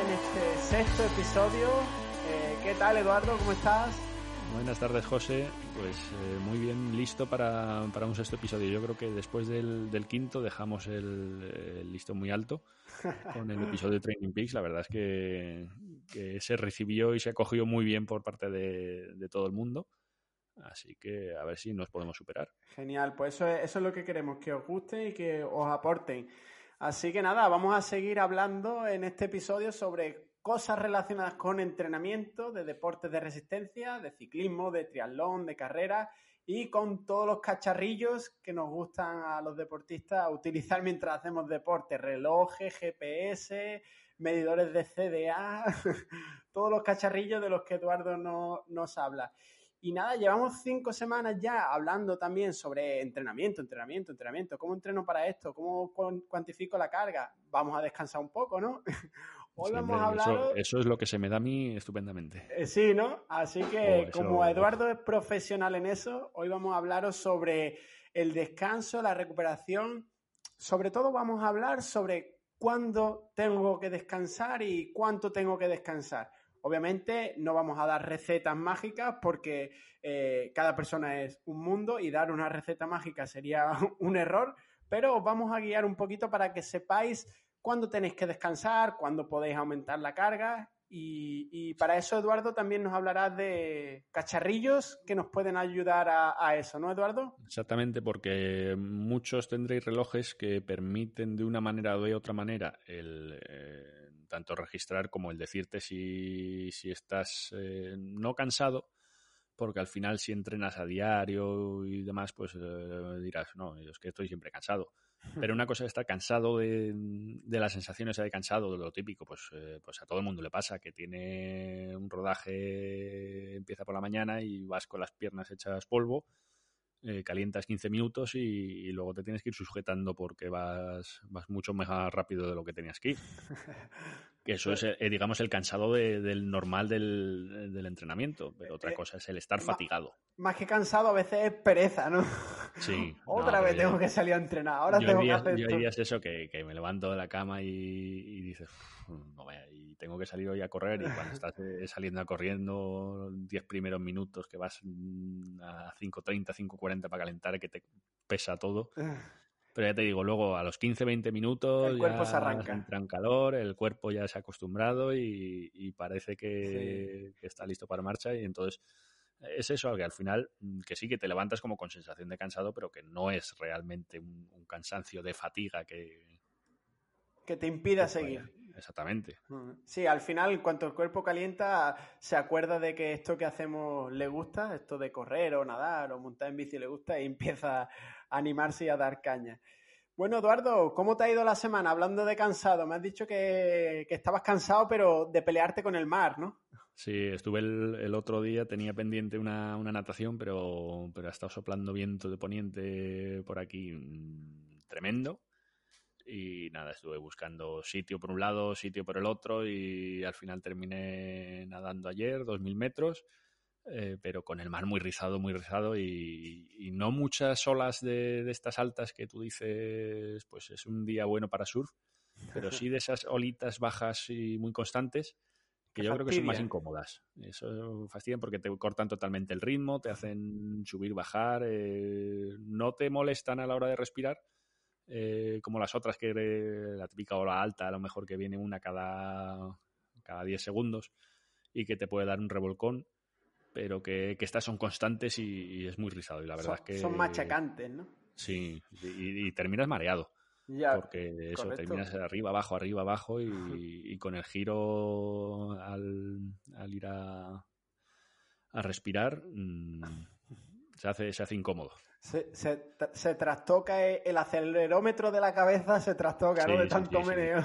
en este sexto episodio. Eh, ¿Qué tal Eduardo? ¿Cómo estás? Buenas tardes José, pues eh, muy bien, listo para, para, un sexto episodio. Yo creo que después del, del quinto dejamos el, el, listo muy alto con el episodio de Training Peaks. La verdad es que, que se recibió y se acogió muy bien por parte de, de todo el mundo. Así que a ver si nos podemos superar. Genial, pues eso es, eso es lo que queremos, que os guste y que os aporten. Así que nada, vamos a seguir hablando en este episodio sobre cosas relacionadas con entrenamiento de deportes de resistencia, de ciclismo, de triatlón, de carrera y con todos los cacharrillos que nos gustan a los deportistas utilizar mientras hacemos deporte, relojes, GPS, medidores de CDA, todos los cacharrillos de los que Eduardo no, nos habla. Y nada, llevamos cinco semanas ya hablando también sobre entrenamiento, entrenamiento, entrenamiento. ¿Cómo entreno para esto? ¿Cómo cuantifico la carga? Vamos a descansar un poco, ¿no? Hoy sí, vamos a hablar. Eso, eso, es lo que se me da a mí estupendamente. Eh, sí, ¿no? Así que, oh, como Eduardo es profesional en eso, hoy vamos a hablaros sobre el descanso, la recuperación. Sobre todo, vamos a hablar sobre cuándo tengo que descansar y cuánto tengo que descansar. Obviamente no vamos a dar recetas mágicas porque eh, cada persona es un mundo y dar una receta mágica sería un error, pero os vamos a guiar un poquito para que sepáis cuándo tenéis que descansar, cuándo podéis aumentar la carga y, para eso Eduardo también nos hablará de cacharrillos que nos pueden ayudar a, a, eso, ¿no Eduardo? Exactamente, porque muchos tendréis relojes que permiten de una manera o de otra manera el... Eh, tanto registrar como el decirte si, si estás eh, no cansado, porque al final si entrenas a diario y demás, pues eh, dirás, no, es que estoy siempre cansado. Pero una cosa es estar cansado de, de las sensaciones de cansado, de lo típico, pues, eh, pues a todo el mundo le pasa, que tiene un rodaje, empieza por la mañana y vas con las piernas hechas polvo, eh, calientas 15 minutos y, y, luego te tienes que ir sujetando porque vas, vas mucho más rápido de lo que tenías que ir. que eso es, eh, digamos, el cansado de, del normal del, del, entrenamiento, pero otra cosa es el estar fatigado. Más que cansado, a veces es pereza, ¿no? Sí. Otra no, vez tengo que salir a entrenar, ahora yo tengo días, que hacer Yo esto. hay días eso que, que, me levanto de la cama y, y dices, no vaya, y tengo que salir hoy a correr y cuando estás eh, saliendo a corriendo 10 primeros minutos que vas mm, a 5.30, 5.40 para calentar, que te pesa todo. Pero ya te digo, luego a los 15, 20 minutos El cuerpo ya se arranca. entra en calor, el cuerpo ya se ha acostumbrado y, y parece que, que, está listo para marcha y entonces es eso, que al final mm, que sí que te levantas como con sensación de cansado, pero que no es realmente un, un cansancio de fatiga que... Que te impida seguir. Exactamente. Sí, al final, en cuanto el cuerpo calienta, se acuerda de que esto que hacemos le gusta, esto de correr o nadar o montar en bici le gusta y empieza a animarse y a dar caña. Bueno, Eduardo, ¿cómo te ha ido la semana? Hablando de cansado, me has dicho que, que estabas cansado, pero de pelearte con el mar, ¿no? Sí, estuve el, el otro día, tenía pendiente una, una, natación, pero, pero ha estado soplando viento de poniente por aquí mmm, tremendo. Y nada, estuve buscando sitio por un lado, sitio por el otro y al final terminé nadando ayer, 2.000 metros, eh, pero con el mar muy rizado, muy rizado y, y no muchas olas de, de, estas altas que tú dices, pues es un día bueno para surf, pero sí de esas olitas bajas y muy constantes que yo creo que son más incómodas. Eso fastidia porque te cortan totalmente el ritmo, te hacen subir, bajar, eh, no te molestan a la hora de respirar, eh, como las otras que la típica ola alta, a lo mejor que viene una cada, cada 10 segundos y que te puede dar un revolcón, pero que, que estas son constantes y, y, es muy rizado. Y la verdad son, es que. Son machacantes, ¿no? Sí, y, y terminas mareado. Ya, porque eso, correcto. terminas arriba, abajo, arriba, abajo y, y con el giro al, al ir a, a respirar mmm, se, hace, se hace incómodo. Se, se, se, trastoca el acelerómetro de la cabeza, se trastoca, sí, ¿no? De tanto sí, meneo.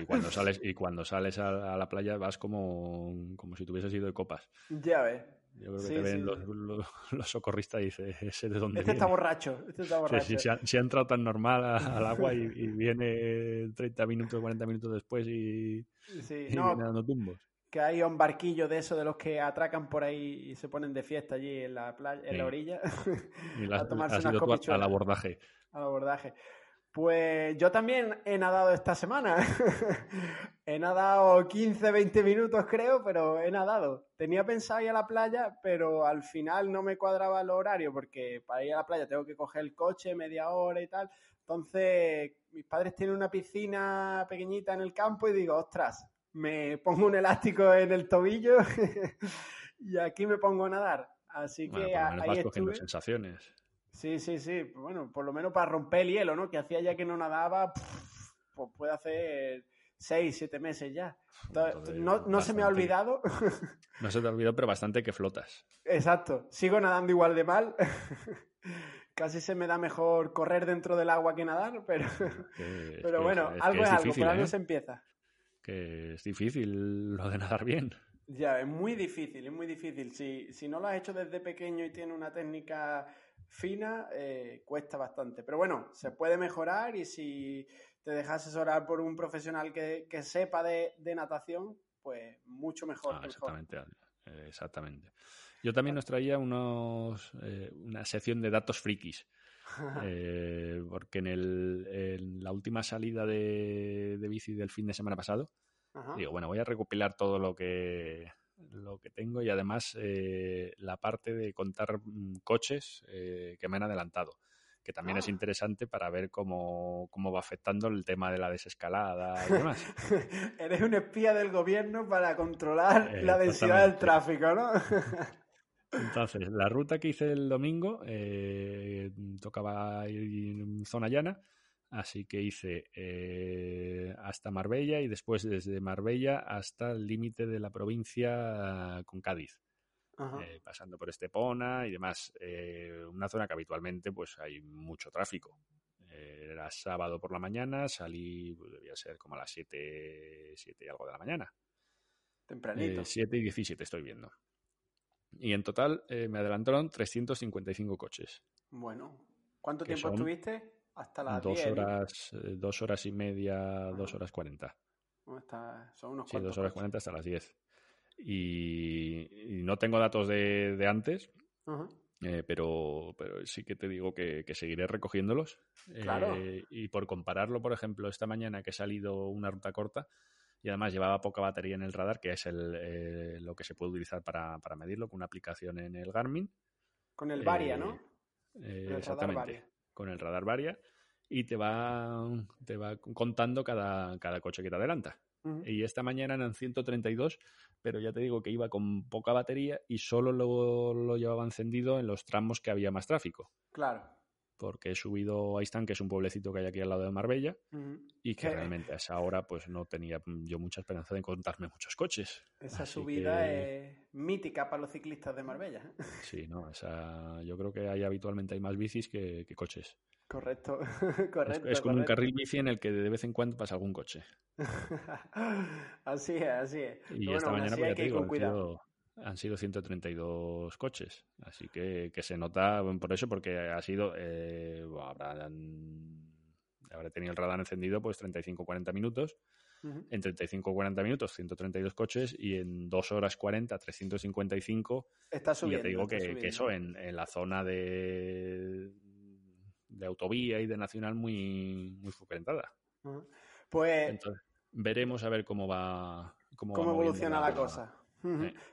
Y cuando sales, y cuando sales a, a, la playa vas como, como si tuvieses ido de copas. Ya ves. Yo creo que te ven los, los, los, socorristas y dices, ese de dónde Este viene? está borracho, este está borracho. Se, ha, entrado tan normal a, al agua y, y, viene 30 minutos, 40 minutos después y, y no, viene dando tumbos. Que hay un barquillo de eso de los que atracan por ahí y se ponen de fiesta allí en la playa, en sí. la orilla. Y la, a tomarse unas copichuelas. Al abordaje. Al abordaje. Pues yo también he nadado esta semana. he nadado 15, 20 minutos creo, pero he nadado. Tenía pensado ir a la playa, pero al final no me cuadraba el horario porque para ir a la playa tengo que coger el coche media hora y tal. Entonces, mis padres tienen una piscina pequeñita en el campo y digo, ostras, me pongo un elástico en el tobillo y aquí me pongo a nadar. Así que ahí estuve. sensaciones. Sí, sí, sí. Bueno, por lo menos para romper el hielo, ¿no? Que hacía ya que no nadaba, pues puede hacer seis, siete meses ya. no, se me ha olvidado. no se te ha olvidado, pero bastante que flotas. Exacto. Sigo nadando igual de mal. Casi se me da mejor correr dentro del agua que nadar, pero, pero bueno, algo es, algo, por algo ¿eh? se empieza. Que es difícil lo de nadar bien. Ya, es muy difícil, es muy difícil. Si, si no lo has hecho desde pequeño y tienes una técnica fina, eh, cuesta bastante. Pero bueno, se puede mejorar y si te dejas asesorar por un profesional que, sepa de, natación, pues mucho mejor. Ah, exactamente, exactamente. Yo también nos traía unos, eh, una sección de datos frikis. Eh, porque en, el, en, la última salida de, de, bici del fin de semana pasado, digo, bueno, voy a recopilar todo lo que lo que tengo y además eh, la parte de contar mm, coches eh, que me han adelantado, que también es ah. interesante para ver cómo, va afectando el tema de la desescalada y demás. Eres un espía del gobierno para controlar la densidad del tráfico, ¿no? Entonces, la ruta que hice el domingo eh, tocaba ir en zona llana Así que hice eh, hasta Marbella y después desde Marbella hasta el límite de la provincia con Cádiz. Eh, pasando por Estepona y demás. Eh, una zona que habitualmente pues hay mucho tráfico. era sábado por la mañana, salí, pues, debía ser como a las 7, 7 y algo de la mañana. Tempranito. 7 y 17 estoy viendo. Y en total me adelantaron 355 coches. Bueno, ¿cuánto tiempo estuviste? Hasta las dos horas, eh, dos horas y media, dos horas cuarenta. son unos sí, dos horas cuarenta hasta las diez. Y, no tengo datos de, antes, eh, pero, pero sí que te digo que, seguiré recogiéndolos. Claro. Eh, y por compararlo, por ejemplo, esta mañana que he salido una ruta corta y además llevaba poca batería en el radar, que es el, lo que se puede utilizar para, medirlo con una aplicación en el Garmin. Con el Varia, ¿no? exactamente con el radar varia y te va, te va contando cada, cada coche que te adelanta. Y esta mañana eran 132, pero ya te digo que iba con poca batería y solo lo, lo llevaba encendido en los tramos que había más tráfico. Claro porque he subido a Istán, que es un pueblecito que hay aquí al lado de Marbella, y que realmente a esa hora pues no tenía yo mucha esperanza de encontrarme muchos coches. Esa subida es mítica para los ciclistas de Marbella. ¿eh? Sí, no, esa, yo creo que hay habitualmente hay más bicis que, coches. Correcto, correcto. Es, como un carril bici en el que de vez en cuando pasa algún coche. así es, así es. Y esta mañana, pues, te digo, han sido 132 coches. Así que, se nota por eso, porque ha sido. Eh, habrá, tenido el radar encendido pues 35-40 minutos. En 35-40 minutos, 132 coches. Y en 2 horas 40, 355. Está subiendo. Y ya te digo que, eso en, la zona de, de autovía y de nacional muy, muy frecuentada. Pues. veremos a ver cómo va. Cómo, evoluciona la cosa.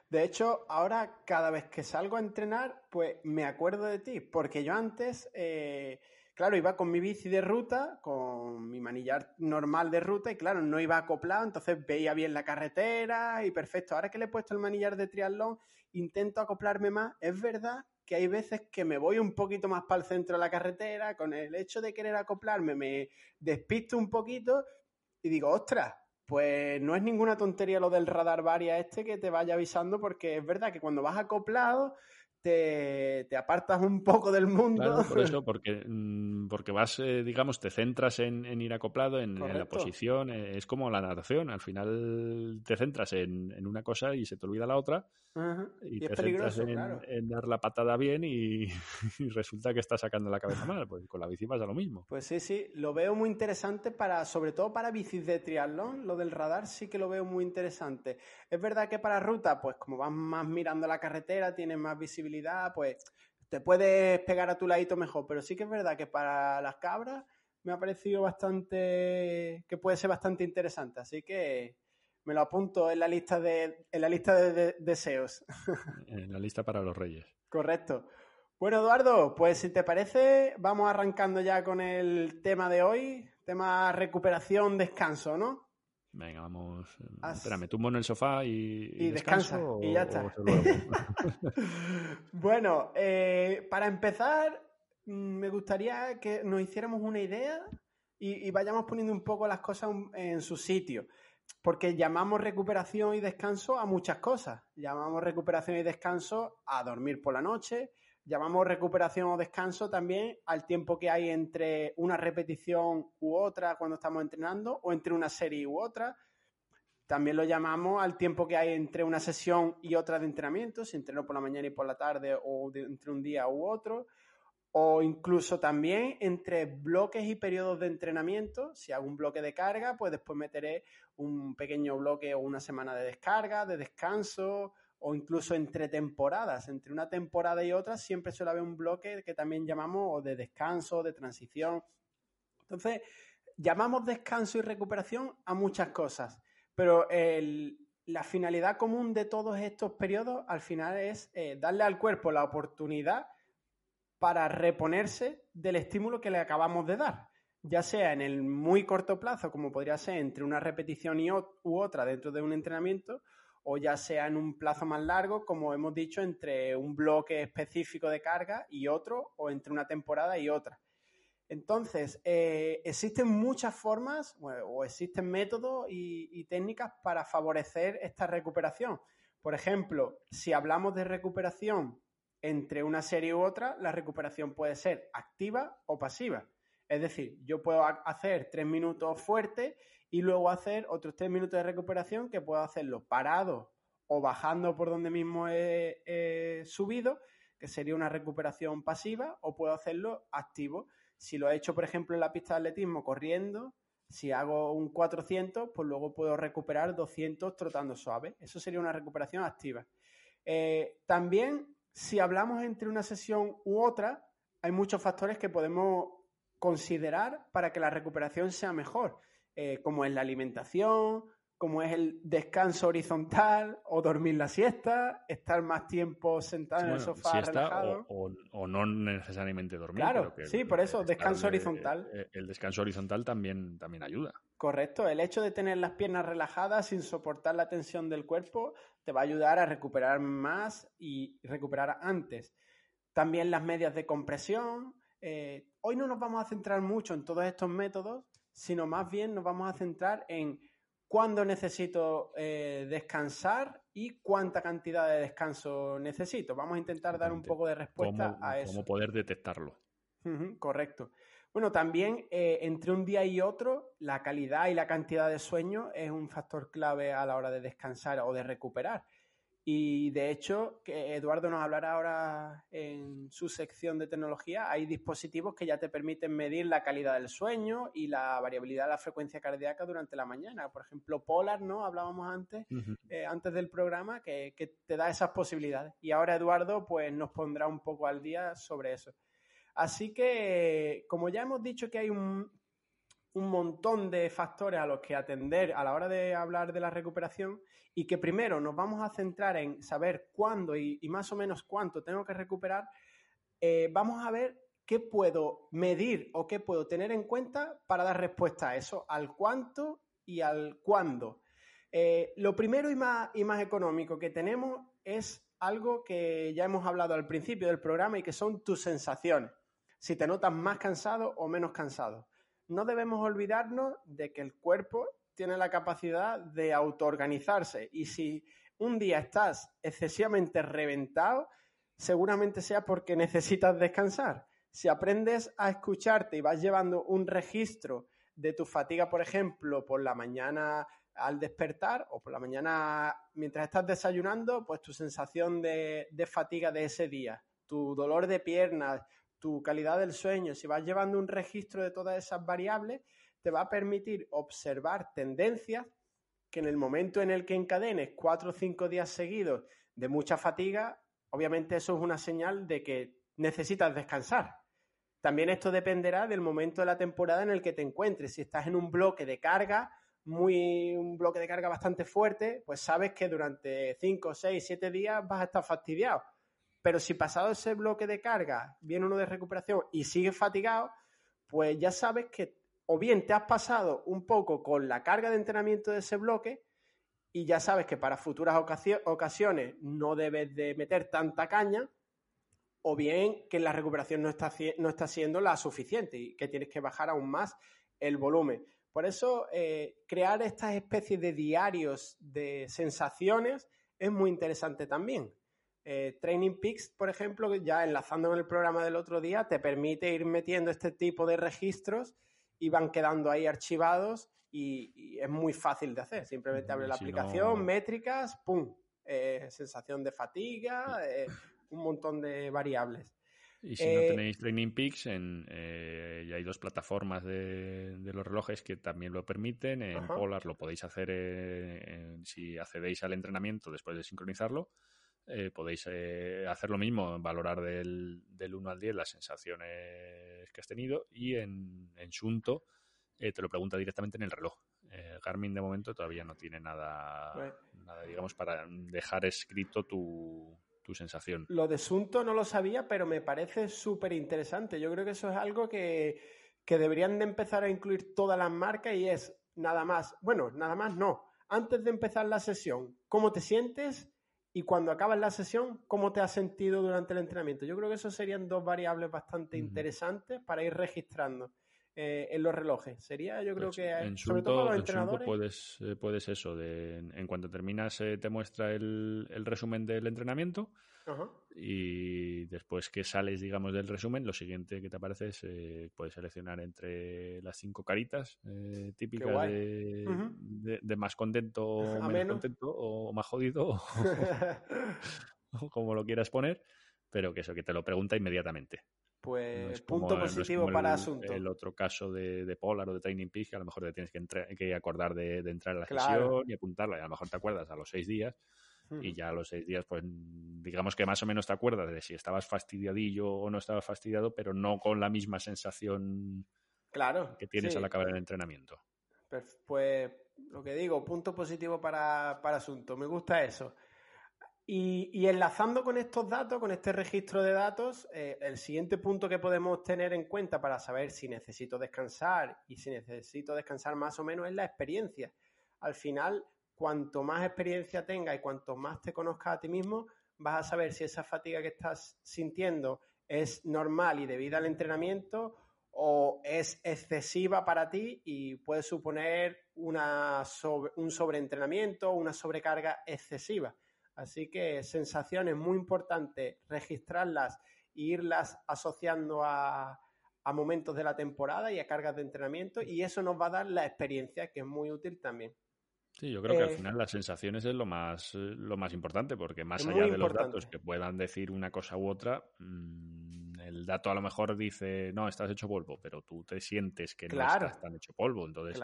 De hecho, ahora cada vez que salgo a entrenar, pues me acuerdo de ti, porque yo antes, eh, claro, iba con mi bici de ruta, con mi manillar normal de ruta, y claro, no iba acoplado, entonces veía bien la carretera y perfecto. Ahora que le he puesto el manillar de triatlón, intento acoplarme más. Es verdad que hay veces que me voy un poquito más para el centro de la carretera, con el hecho de querer acoplarme, me despisto un poquito y digo, ostras, pues no es ninguna tontería lo del radar varia este que te vaya avisando, porque es verdad que cuando vas acoplado te, apartas un poco del mundo. Claro, por eso, porque, mm, porque vas, eh, digamos, te centras en, ir acoplado, en, la posición, eh, es como la natación, al final te centras en, en, una cosa y se te olvida la otra, y, te centras en, dar la patada bien y, resulta que estás sacando la cabeza mal, pues con la bici pasa lo mismo. Pues sí, sí, lo veo muy interesante para, sobre todo para bicis de triatlón, lo del radar sí que lo veo muy interesante. Es verdad que para ruta, pues como vas más mirando la carretera, tienes más visibilidad, pues te puedes pegar a tu ladito mejor, pero sí que es verdad que para las cabras me ha parecido bastante, que puede ser bastante interesante, así que me lo apunto en la lista de, en la lista de deseos. En la lista para los reyes. Correcto. Bueno, Eduardo, pues si te parece, vamos arrancando ya con el tema de hoy, tema recuperación, descanso, ¿no? Venga, vamos. Espera, me tumbo en el sofá y, y, descansa. y ya está. bueno, eh, para empezar, mm, me gustaría que nos hiciéramos una idea y, y, vayamos poniendo un poco las cosas en su sitio. Porque llamamos recuperación y descanso a muchas cosas. Llamamos recuperación y descanso a dormir por la noche, Llamamos recuperación o descanso también al tiempo que hay entre una repetición u otra cuando estamos entrenando o entre una serie u otra. También lo llamamos al tiempo que hay entre una sesión y otra de entrenamiento, si entreno por la mañana y por la tarde o entre un día u otro. O incluso también entre bloques y periodos de entrenamiento. Si hago un bloque de carga, pues después meteré un pequeño bloque o una semana de descarga, de descanso, o incluso entre temporadas, entre una temporada y otra, siempre suele haber un bloque que también llamamos de descanso, de transición. Entonces, llamamos descanso y recuperación a muchas cosas, pero la finalidad común de todos estos periodos al final es eh, darle al cuerpo la oportunidad para reponerse del estímulo que le acabamos de dar, ya sea en el muy corto plazo, como podría ser entre una repetición y u otra dentro de un entrenamiento, o ya sea en un plazo más largo, como hemos dicho, entre un bloque específico de carga y otro, o entre una temporada y otra. Entonces, eh, existen muchas formas o existen métodos y, técnicas para favorecer esta recuperación. Por ejemplo, si hablamos de recuperación entre una serie u otra, la recuperación puede ser activa o pasiva. Es decir, yo puedo hacer tres minutos fuertes y luego hacer otros tres minutos de recuperación que puedo hacerlo parado o bajando por donde mismo he, subido, que sería una recuperación pasiva, o puedo hacerlo activo. Si lo he hecho, por ejemplo, en la pista de atletismo corriendo, si hago un 400, pues luego puedo recuperar 200 trotando suave. Eso sería una recuperación activa. Eh, también, si hablamos entre una sesión u otra, hay muchos factores que podemos considerar para que la recuperación sea mejor. Eh, como es la alimentación, como es el descanso horizontal o dormir la siesta, estar más tiempo sentado en el sofá relajado. O, no necesariamente dormir. Claro, sí, por eso, descanso horizontal. Eh, el, descanso horizontal también, también ayuda. Correcto, el hecho de tener las piernas relajadas sin soportar la tensión del cuerpo te va a ayudar a recuperar más y recuperar antes. También las medias de compresión. Eh, hoy no nos vamos a centrar mucho en todos estos métodos, sino más bien nos vamos a centrar en cuándo necesito eh, descansar y cuánta cantidad de descanso necesito. Vamos a intentar dar un poco de respuesta a eso. Cómo poder detectarlo. correcto. Bueno, también eh, entre un día y otro, la calidad y la cantidad de sueño es un factor clave a la hora de descansar o de recuperar. Y de hecho, que Eduardo nos hablará ahora en su sección de tecnología, hay dispositivos que ya te permiten medir la calidad del sueño y la variabilidad de la frecuencia cardíaca durante la mañana. Por ejemplo, Polar, ¿no? Hablábamos antes, eh, antes del programa, que, que, te da esas posibilidades. Y ahora Eduardo, pues nos pondrá un poco al día sobre eso. Así que, como ya hemos dicho que hay un, un montón de factores a los que atender a la hora de hablar de la recuperación y que primero nos vamos a centrar en saber cuándo y, más o menos cuánto tengo que recuperar, eh, vamos a ver qué puedo medir o qué puedo tener en cuenta para dar respuesta a eso, al cuánto y al cuándo. Eh, lo primero y más, y más económico que tenemos es algo que ya hemos hablado al principio del programa y que son tus sensaciones. Si te notas más cansado o menos cansado no debemos olvidarnos de que el cuerpo tiene la capacidad de autoorganizarse y si un día estás excesivamente reventado, seguramente sea porque necesitas descansar. Si aprendes a escucharte y vas llevando un registro de tu fatiga, por ejemplo, por la mañana al despertar o por la mañana mientras estás desayunando, pues tu sensación de, fatiga de ese día, tu dolor de piernas, tu calidad del sueño, si vas llevando un registro de todas esas variables, te va a permitir observar tendencias que en el momento en el que encadenes cuatro o cinco días seguidos de mucha fatiga, obviamente eso es una señal de que necesitas descansar. También esto dependerá del momento de la temporada en el que te encuentres. Si estás en un bloque de carga, muy un bloque de carga bastante fuerte, pues sabes que durante 5, 6, 7 días vas a estar fastidiado. Pero si pasado ese bloque de carga viene uno de recuperación y sigues fatigado, pues ya sabes que o bien te has pasado un poco con la carga de entrenamiento de ese bloque y ya sabes que para futuras ocasiones no debes de meter tanta caña, o bien que la recuperación no está, no está siendo la suficiente y que tienes que bajar aún más el volumen. Por eso, eh, crear estas especies de diarios de sensaciones es muy interesante también. Eh, Training Peaks, por ejemplo, ya enlazando en el programa del otro día, te permite ir metiendo este tipo de registros y van quedando ahí archivados y, es muy fácil de hacer. Simplemente abre la aplicación, métricas, ¡pum! Eh, sensación de fatiga, un montón de variables. Y si no eh, tenéis Training Peaks, en, eh, ya hay dos plataformas de, los relojes que también lo permiten. En Polar lo podéis hacer eh, si accedéis al entrenamiento después de sincronizarlo. Podéis hacer lo mismo, valorar del, del 1 al 10 las sensaciones que has tenido y en, en Sunto te lo pregunta directamente en el reloj. Garmin de momento todavía no tiene nada, nada digamos, para dejar escrito tu, tu sensación. Lo de Sunto no lo sabía, pero me parece súper interesante. Yo creo que eso es algo que, que deberían de empezar a incluir todas las marcas y es nada más, bueno, nada más no. Antes de empezar la sesión, ¿cómo te sientes? Y cuando acabas la sesión, ¿cómo te has sentido durante el entrenamiento? Yo creo que eso serían dos variables bastante interesantes para ir registrando. Eh, en los relojes. Sería, yo creo pues que, en sobre todo para los entrenadores. puedes, eh, puedes eso, de, en, cuanto terminas, eh, te muestra el, el, resumen del entrenamiento. Y después que sales, digamos, del resumen, lo siguiente que te aparece es puedes seleccionar entre las cinco caritas típicas de, de, más contento o menos, contento o más jodido, o como lo quieras poner, pero que eso, que te lo pregunta inmediatamente. Pues punto positivo para el, asunto. El otro caso de, de, Polar o de Training Peaks, que a lo mejor te tienes que, que acordar de, entrar a la sesión y apuntarla, y a lo mejor te acuerdas a los seis días, y ya a los seis días, pues digamos que más o menos te acuerdas de si estabas fastidiadillo o no estabas fastidiado, pero no con la misma sensación claro, que tienes al acabar el entrenamiento. Pues lo que digo, punto positivo para, para asunto. Me gusta eso. Y, enlazando con estos datos, con este registro de datos, eh, el siguiente punto que podemos tener en cuenta para saber si necesito descansar y si necesito descansar más o menos es la experiencia. Al final, cuanto más experiencia tengas y cuanto más te conozcas a ti mismo, vas a saber si esa fatiga que estás sintiendo es normal y debida al entrenamiento o es excesiva para ti y puede suponer una un sobreentrenamiento o una sobrecarga excesiva. Así que sensaciones muy importantes, registrarlas e irlas asociando a, momentos de la temporada y a cargas de entrenamiento y eso nos va a dar la experiencia que es muy útil también. Sí, yo creo que al eh, final las sensaciones es lo más, lo más importante, porque más allá de los datos que puedan decir una cosa u otra, mm, el dato a lo mejor dice, no, estás hecho polvo, pero tú te sientes que no estás tan hecho polvo. Entonces,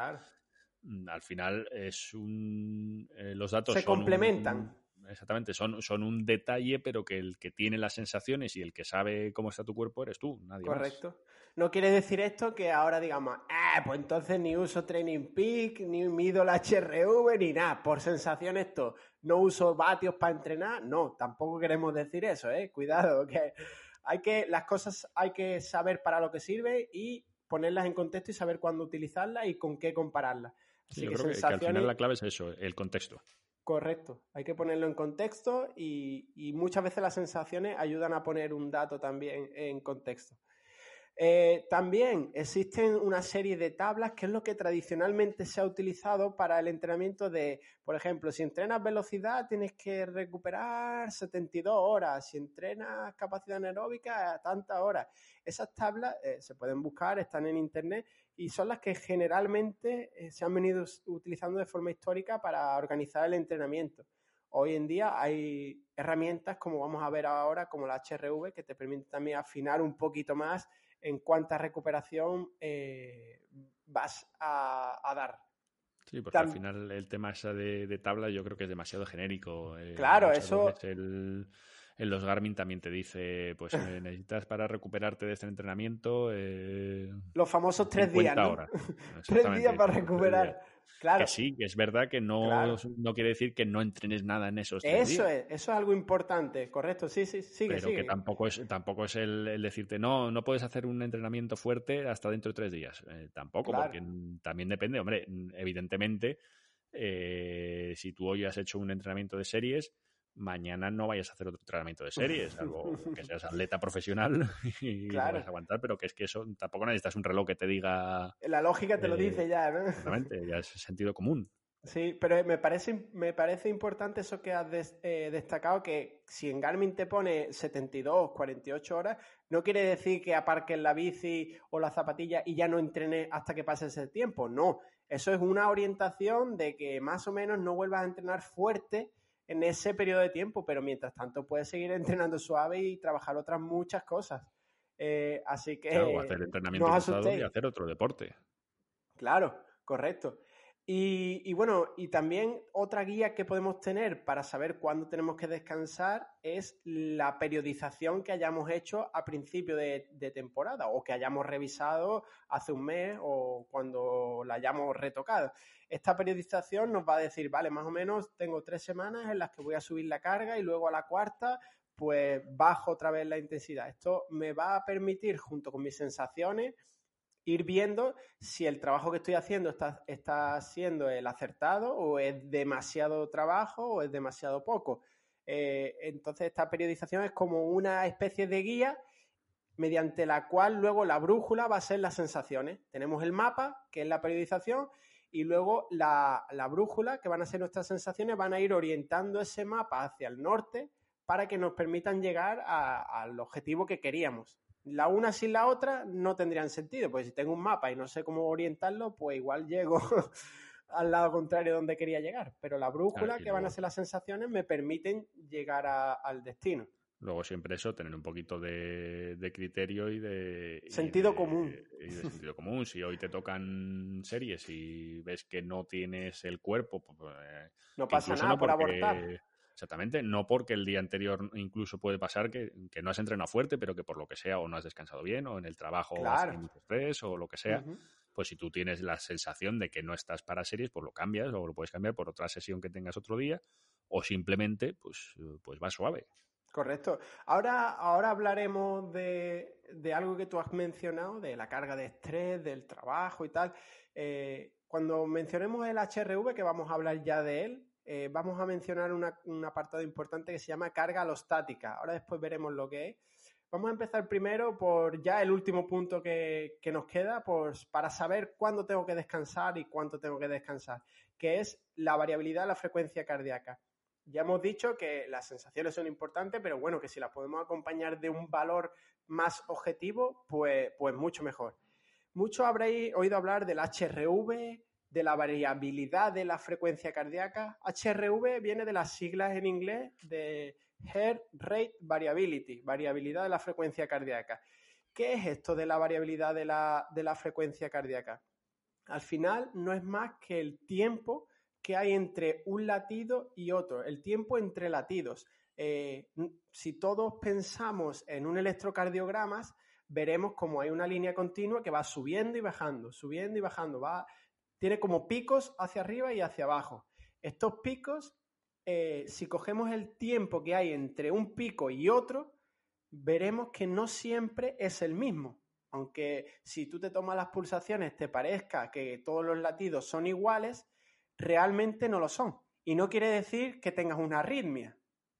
mm, al final es un... Eh, los datos se complementan. exactamente, son, son un detalle, pero que el que tiene las sensaciones y el que sabe cómo está tu cuerpo eres tú, nadie Correcto. No quiere decir esto que ahora digamos, ah, pues entonces ni uso Training Peak, ni mido la HRV, ni nada. Por sensación esto, no uso vatios para entrenar. No, tampoco queremos decir eso, ¿eh? Cuidado, que hay que, las cosas hay que saber para lo que sirve y ponerlas en contexto y saber cuándo utilizarlas y con qué compararlas. yo creo que al final la clave es eso, el contexto. Correcto, hay que ponerlo en contexto y, muchas veces las sensaciones ayudan a poner un dato también en contexto. Eh, también existen una serie de tablas que es lo que tradicionalmente se ha utilizado para el entrenamiento de, por ejemplo, si entrenas velocidad tienes que recuperar 72 horas, si entrenas capacidad anaeróbica tantas horas. Esas tablas eh, se pueden buscar, están en internet y son las que generalmente eh, se han venido utilizando de forma histórica para organizar el entrenamiento. Hoy en día hay herramientas como vamos a ver ahora, como la HRV, que te permite también afinar un poquito más en cuánta recuperación eh, vas a, dar. Sí, porque al final el tema esa de, tabla yo creo que es demasiado genérico. Eh, claro, eso... El, en los Garmin también te dice, pues necesitas para recuperarte de este entrenamiento. Eh, los famosos tres días. ¿no? tres días para recuperar. Claro. Que sí, que es verdad que no, no quiere decir que no entrenes nada en esos tres Eso es, eso es algo importante, correcto, sí, sí, sigue, Pero que tampoco es, tampoco es el, decirte, no, no puedes hacer un entrenamiento fuerte hasta dentro de tres días. Eh, tampoco, porque también depende, hombre, evidentemente, eh, si tú hoy has hecho un entrenamiento de series, mañana no vayas a hacer otro entrenamiento de series, algo que seas atleta profesional y claro. a aguantar, pero que es que eso tampoco necesitas un reloj que te diga. La lógica te lo eh, dice ya, ¿no? Exactamente, ya es sentido común. Sí, pero me parece, me parece importante eso que has eh, destacado, que si en Garmin te pone 72, 48 horas, no quiere decir que aparques la bici o la zapatilla y ya no entrenes hasta que pase ese tiempo. No, eso es una orientación de que más o menos no vuelvas a entrenar fuerte en ese periodo de tiempo, pero mientras tanto puedes seguir entrenando suave y trabajar otras muchas cosas. Eh, así que. Claro, hacer entrenamiento y hacer otro deporte. Claro, correcto. Y, bueno, y también otra guía que podemos tener para saber cuándo tenemos que descansar es la periodización que hayamos hecho a principio de, temporada o que hayamos revisado hace un mes o cuando la hayamos retocado. Esta periodización nos va a decir, vale, más o menos tengo tres semanas en las que voy a subir la carga y luego a la cuarta pues bajo otra vez la intensidad. Esto me va a permitir, junto con mis sensaciones, ir viendo si el trabajo que estoy haciendo está, está siendo el acertado o es demasiado trabajo o es demasiado poco. Eh, entonces esta periodización es como una especie de guía mediante la cual luego la brújula va a ser las sensaciones. Tenemos el mapa, que es la periodización, y luego la, brújula, que van a ser nuestras sensaciones, van a ir orientando ese mapa hacia el norte para que nos permitan llegar al objetivo que queríamos la una sin la otra no tendrían sentido, pues si tengo un mapa y no sé cómo orientarlo, pues igual llego al lado contrario donde quería llegar. Pero la brújula, que van a ser las sensaciones, me permiten llegar al destino. Luego siempre eso, tener un poquito de, criterio y de... Sentido común. Y de sentido común. Si hoy te tocan series y ves que no tienes el cuerpo... Pues, eh, no pasa nada por abortar Exactamente, no porque el día anterior incluso puede pasar que, no has entrenado fuerte, pero que por lo que sea o no has descansado bien o en el trabajo claro. has mucho estrés o lo que sea, pues si tú tienes la sensación de que no estás para series, pues lo cambias o lo puedes cambiar por otra sesión que tengas otro día o simplemente pues, pues va suave. Correcto. Ahora, ahora hablaremos de, algo que tú has mencionado, de la carga de estrés, del trabajo y tal. Eh, cuando mencionemos el HRV, que vamos a hablar ya de él, eh, vamos a mencionar un apartado importante que se llama carga alostática. Ahora después veremos lo que es. Vamos a empezar primero por ya el último punto que, nos queda, pues, para saber cuándo tengo que descansar y cuánto tengo que descansar, que es la variabilidad de la frecuencia cardíaca. Ya hemos dicho que las sensaciones son importantes, pero bueno, que si las podemos acompañar de un valor más objetivo, pues, pues mucho mejor. Muchos habréis oído hablar del HRV, de la variabilidad de la frecuencia cardíaca. HRV viene de las siglas en inglés de Heart Rate Variability, variabilidad de la frecuencia cardíaca. ¿Qué es esto de la variabilidad de la, frecuencia cardíaca? Al final no es más que el tiempo que hay entre un latido y otro, el tiempo entre latidos. Eh, si todos pensamos en un electrocardiograma, veremos como hay una línea continua que va subiendo y bajando, subiendo y bajando, va tiene como picos hacia arriba y hacia abajo. Estos picos, eh, si cogemos el tiempo que hay entre un pico y otro, veremos que no siempre es el mismo. Aunque si tú te tomas las pulsaciones te parezca que todos los latidos son iguales, realmente no lo son. Y no quiere decir que tengas una arritmia,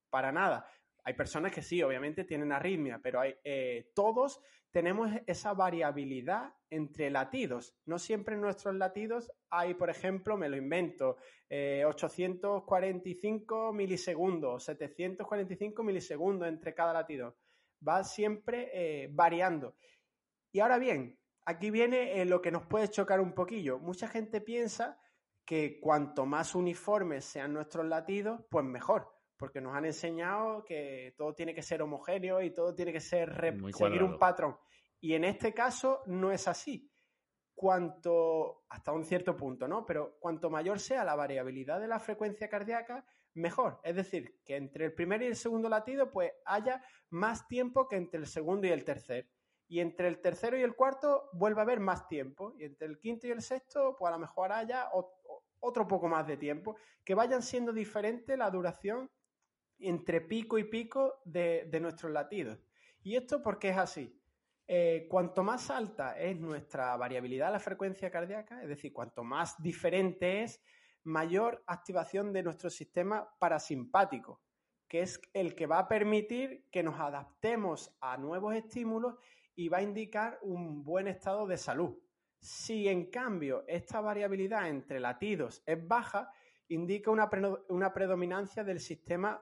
para nada. Hay personas que sí, obviamente tienen arritmia, pero hay, eh, todos tenemos esa variabilidad entre latidos. No siempre nuestros latidos hay, por ejemplo, me lo invento, 845 eh, milisegundos, 745 milisegundos entre cada latido. Va siempre eh, variando. Y ahora bien, aquí viene eh, lo que nos puede chocar un poquillo. Mucha gente piensa que cuanto más uniformes sean nuestros latidos, pues mejor porque nos han enseñado que todo tiene que ser homogéneo y todo tiene que ser seguir un patrón. Y en este caso no es así. Cuanto, hasta un cierto punto, ¿no? Pero cuanto mayor sea la variabilidad de la frecuencia cardíaca, mejor. Es decir, que entre el primer y el segundo latido, pues haya más tiempo que entre el segundo y el tercer. Y entre el tercero y el cuarto vuelve a haber más tiempo. Y entre el quinto y el sexto, pues a lo mejor haya otro poco más de tiempo. Que vayan siendo diferentes la duración entre pico y pico de, nuestros latidos. ¿Y esto porque es así? Eh, cuanto más alta es nuestra variabilidad la frecuencia cardíaca, es decir, cuanto más diferente es, mayor activación de nuestro sistema parasimpático, que es el que va a permitir que nos adaptemos a nuevos estímulos y va a indicar un buen estado de salud. Si en cambio esta variabilidad entre latidos es baja, indica una, predominancia del sistema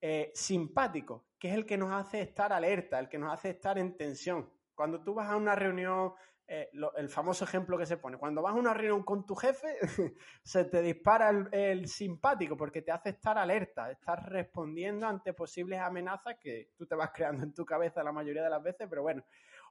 eh, simpático, que es el que nos hace estar alerta, el que nos hace estar en tensión. Cuando tú vas a una reunión, eh, el famoso ejemplo que se pone, cuando vas a una reunión con tu jefe, se te dispara el, simpático porque te hace estar alerta, estás respondiendo ante posibles amenazas que tú te vas creando en tu cabeza la mayoría de las veces, pero bueno,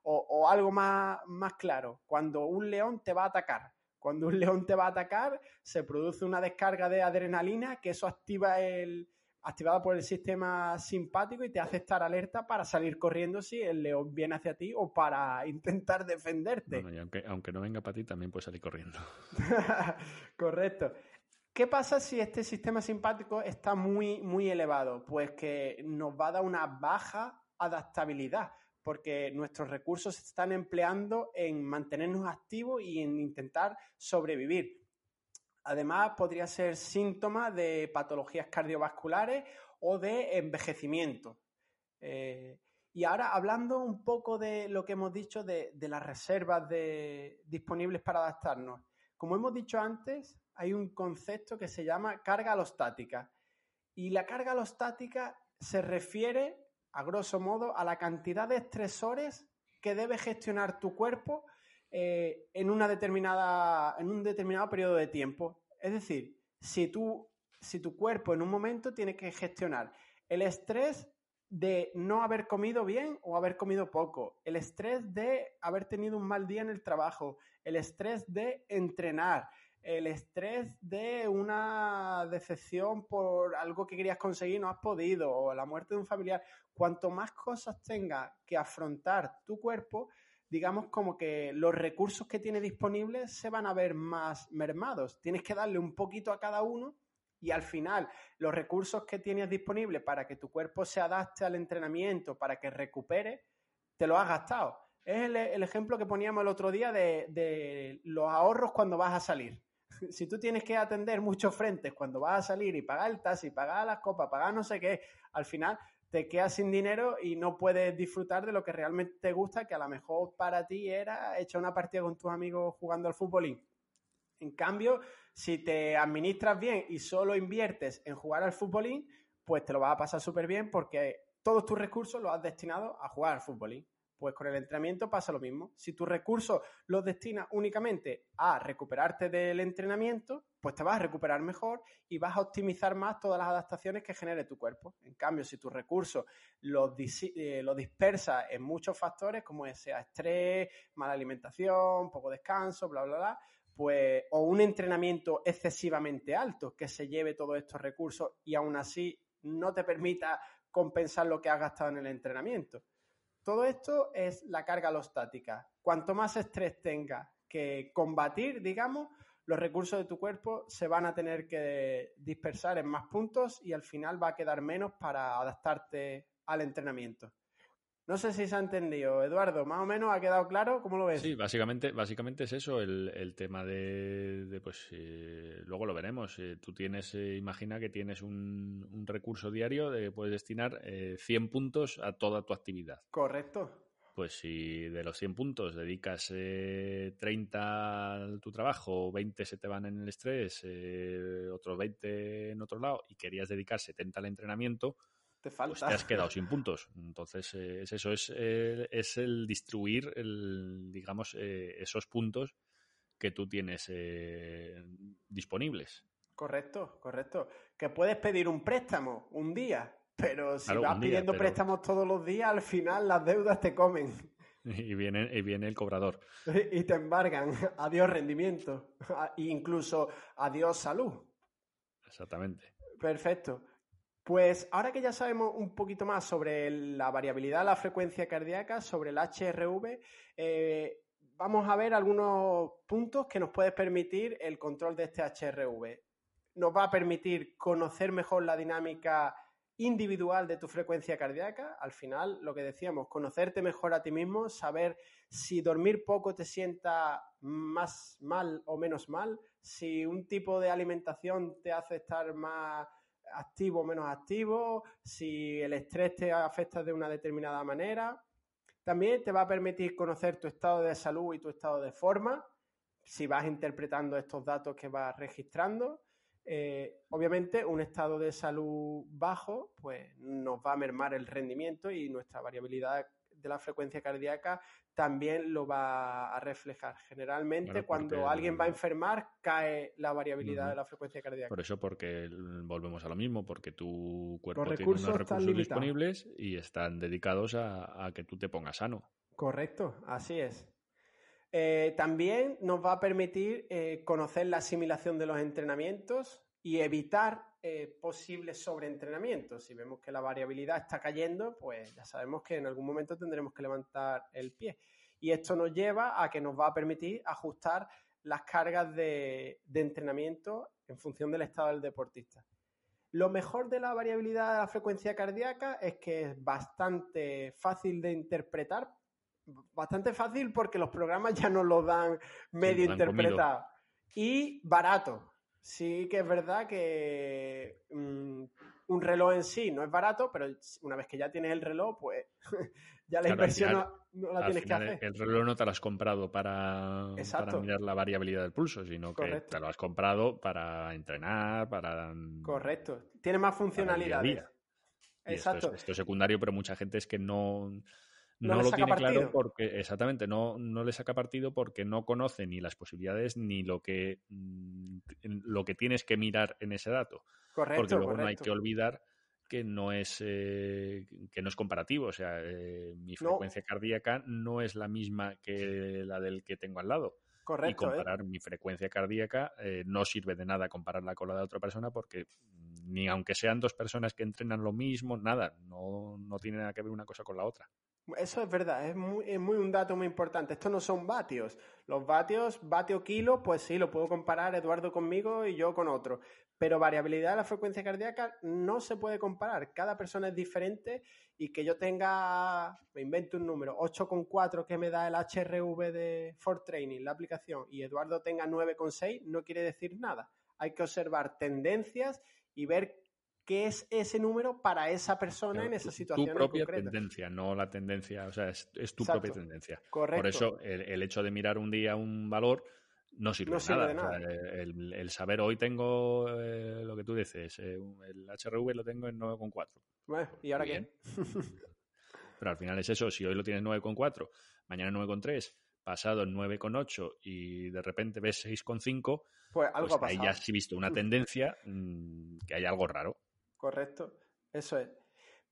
o, o algo más, más claro, cuando un león te va a atacar. Cuando un león te va a atacar, se produce una descarga de adrenalina que eso activa el, activada por el sistema simpático y te hace estar alerta para salir corriendo si el león viene hacia ti o para intentar defenderte. Bueno, y aunque, aunque no venga para ti, también puedes salir corriendo. Correcto. ¿Qué pasa si este sistema simpático está muy, muy elevado? Pues que nos va a dar una baja adaptabilidad, porque nuestros recursos se están empleando en mantenernos activos y en intentar sobrevivir. Además, podría ser síntoma de patologías cardiovasculares o de envejecimiento. Eh, y ahora, hablando un poco de lo que hemos dicho de, las reservas disponibles para adaptarnos. Como hemos dicho antes, hay un concepto que se llama carga alostática. Y la carga alostática se refiere, a grosso modo, a la cantidad de estresores que debe gestionar tu cuerpo eh, en, una determinada, en un determinado periodo de tiempo. Es decir, si, tú, si tu cuerpo en un momento tiene que gestionar el estrés de no haber comido bien o haber comido poco, el estrés de haber tenido un mal día en el trabajo, el estrés de entrenar, el estrés de una decepción por algo que querías conseguir y no has podido, o la muerte de un familiar. Cuanto más cosas tenga que afrontar tu cuerpo, digamos como que los recursos que tiene disponibles se van a ver más mermados. Tienes que darle un poquito a cada uno y al final los recursos que tienes disponibles para que tu cuerpo se adapte al entrenamiento, para que recupere, te lo has gastado. Es el, ejemplo que poníamos el otro día de, de los ahorros cuando vas a salir. si tú tienes que atender muchos frentes cuando vas a salir y pagar el taxi, pagar las copas, pagar no sé qué, al final te quedas sin dinero y no puedes disfrutar de lo que realmente te gusta, que a lo mejor para ti era echar una partida con tus amigos jugando al fútbolín. En cambio, si te administras bien y solo inviertes en jugar al fútbolín, pues te lo vas a pasar súper bien porque todos tus recursos los has destinado a jugar al fútbolín. Pues con el entrenamiento pasa lo mismo. Si tus recursos los destinas únicamente a recuperarte del entrenamiento, pues te vas a recuperar mejor y vas a optimizar más todas las adaptaciones que genere tu cuerpo. En cambio, si tus recursos los, eh, dispersas en muchos factores, como sea estrés, mala alimentación, poco descanso, bla, bla, bla, pues, o un entrenamiento excesivamente alto que se lleve todos estos recursos y aún así no te permita compensar lo que has gastado en el entrenamiento todo esto es la carga alostática. Cuanto más estrés tenga que combatir, digamos, los recursos de tu cuerpo se van a tener que dispersar en más puntos y al final va a quedar menos para adaptarte al entrenamiento. No sé si se ha entendido, Eduardo, más o menos ha quedado claro, ¿cómo lo ves? Sí, básicamente, básicamente es eso, el, tema de, pues, eh, luego lo veremos. Eh, tú tienes, eh, imagina que tienes un, recurso diario, de, puedes destinar 100 puntos a toda tu actividad. Correcto. Pues si de los 100 puntos dedicas 30 a tu trabajo, 20 se te van en el estrés, otros 20 en otro lado, y querías dedicar 70 al entrenamiento, te pues te has quedado sin puntos. Entonces, eh, es eso, es, eh, es el distribuir, el, digamos, eh, esos puntos que tú tienes disponibles. Correcto, correcto. Que puedes pedir un préstamo un día, pero si vas pidiendo préstamos todos los días, al final las deudas te comen. Y viene, y viene el cobrador. Y te embargan. Adiós rendimiento. Incluso adiós salud. Exactamente. Perfecto. Pues ahora que ya sabemos un poquito más sobre la variabilidad de la frecuencia cardíaca, sobre el HRV, eh, vamos a ver algunos puntos que nos puede permitir el control de este HRV. Nos va a permitir conocer mejor la dinámica individual de tu frecuencia cardíaca. Al final, lo que decíamos, conocerte mejor a ti mismo, saber si dormir poco te sienta más mal o menos mal, si un tipo de alimentación te hace estar más activo o menos activo, si el estrés te afecta de una determinada manera. También te va a permitir conocer tu estado de salud y tu estado de forma, si vas interpretando estos datos que vas registrando. Eh, obviamente, un estado de salud bajo, pues nos va a mermar el rendimiento y nuestra variabilidad de la frecuencia cardíaca también lo va a reflejar. Generalmente, cuando alguien va a enfermar, cae la variabilidad de la frecuencia cardíaca. Por eso, porque volvemos a lo mismo, porque tu cuerpo tiene unos recursos disponibles y están dedicados a, que tú te pongas sano. Correcto, así es. Eh, también nos va a permitir eh, conocer la asimilación de los entrenamientos y evitar eh, posibles sobreentrenamientos. Si vemos que la variabilidad está cayendo, pues ya sabemos que en algún momento tendremos que levantar el pie. Y esto nos lleva a que nos va a permitir ajustar las cargas de, entrenamiento en función del estado del deportista. Lo mejor de la variabilidad de la frecuencia cardíaca es que es bastante fácil de interpretar, bastante fácil porque los programas ya nos lo dan medio interpretado y barato sí que es verdad que mm, un reloj en sí no es barato, pero una vez que ya tienes el reloj, pues ya la inversión no, la tienes que hacer. El reloj no te lo has comprado para, mirar la variabilidad del pulso, sino que te lo has comprado para entrenar, para... Mm, Correcto. Tiene más funcionalidades. Exacto. esto es secundario, pero mucha gente es que no no, lo tiene claro porque, exactamente, no, no le saca partido porque no conoce ni las posibilidades ni lo que, mm, lo que tienes que mirar en ese dato. Correcto. Porque luego no hay que olvidar que no es eh, que no es comparativo, o sea, eh, mi frecuencia cardíaca no es la misma que la del que tengo al lado. Correcto, y ¿eh? comparar mi frecuencia cardíaca no sirve de nada compararla con la de otra persona porque mm, ni aunque sean dos personas que entrenan lo mismo, nada, no, no tiene nada que ver una cosa con la otra. Eso es verdad, es muy, muy un dato muy importante. Estos no son vatios. Los vatios, vatio kilo, pues sí, lo puedo comparar Eduardo conmigo y yo con otro. Pero variabilidad de la frecuencia cardíaca no se puede comparar. Cada persona es diferente y que yo tenga, me invento un número, 8,4 que me da el HRV de For Training, la aplicación, y Eduardo tenga 9,6, no quiere decir nada. Hay que observar tendencias y ver qué es ese número para esa persona en esa situación. Tu propia tendencia, no la tendencia, o sea, es, tu propia tendencia. Correcto. Por eso el, hecho de mirar un día un valor no sirve, de nada. el, saber hoy tengo eh, lo que tú dices, eh, el HRV lo tengo en 9,4. Bueno, ¿y ahora qué? Pero al final es eso, si hoy lo tienes 9,4, mañana 9,3, pasado 9,8 y de repente ves 6,5, pues algo pues ha pasado. Ahí ya has visto una tendencia mm, que hay algo raro. Correcto, eso es.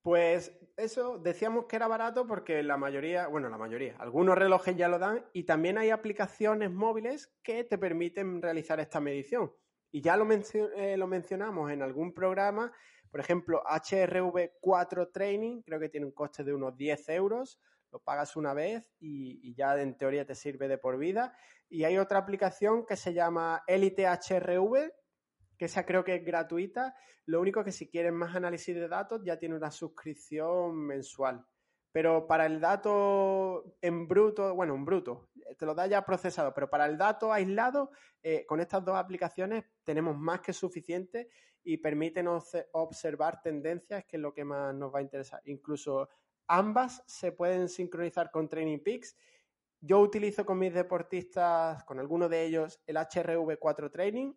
Pues eso, decíamos que era barato porque la mayoría, bueno, la mayoría, algunos relojes ya lo dan y también hay aplicaciones móviles que te permiten realizar esta medición. Y ya lo, eh, lo mencionamos en algún programa, por ejemplo, HRV4 Training, creo que tiene un coste de unos 10 euros, lo pagas una vez y, y, ya en teoría te sirve de por vida. Y hay otra aplicación que se llama Elite HRV, esa creo que es gratuita. Lo único que si quieren más análisis de datos ya tiene una suscripción mensual. Pero para el dato en bruto, bueno, en bruto, te lo da ya procesado, pero para el dato aislado, eh, con estas dos aplicaciones tenemos más que suficiente y permiten observar tendencias, que es lo que más nos va a interesar. Incluso ambas se pueden sincronizar con Training Peaks. Yo utilizo con mis deportistas, con alguno de ellos, el HRV4 Training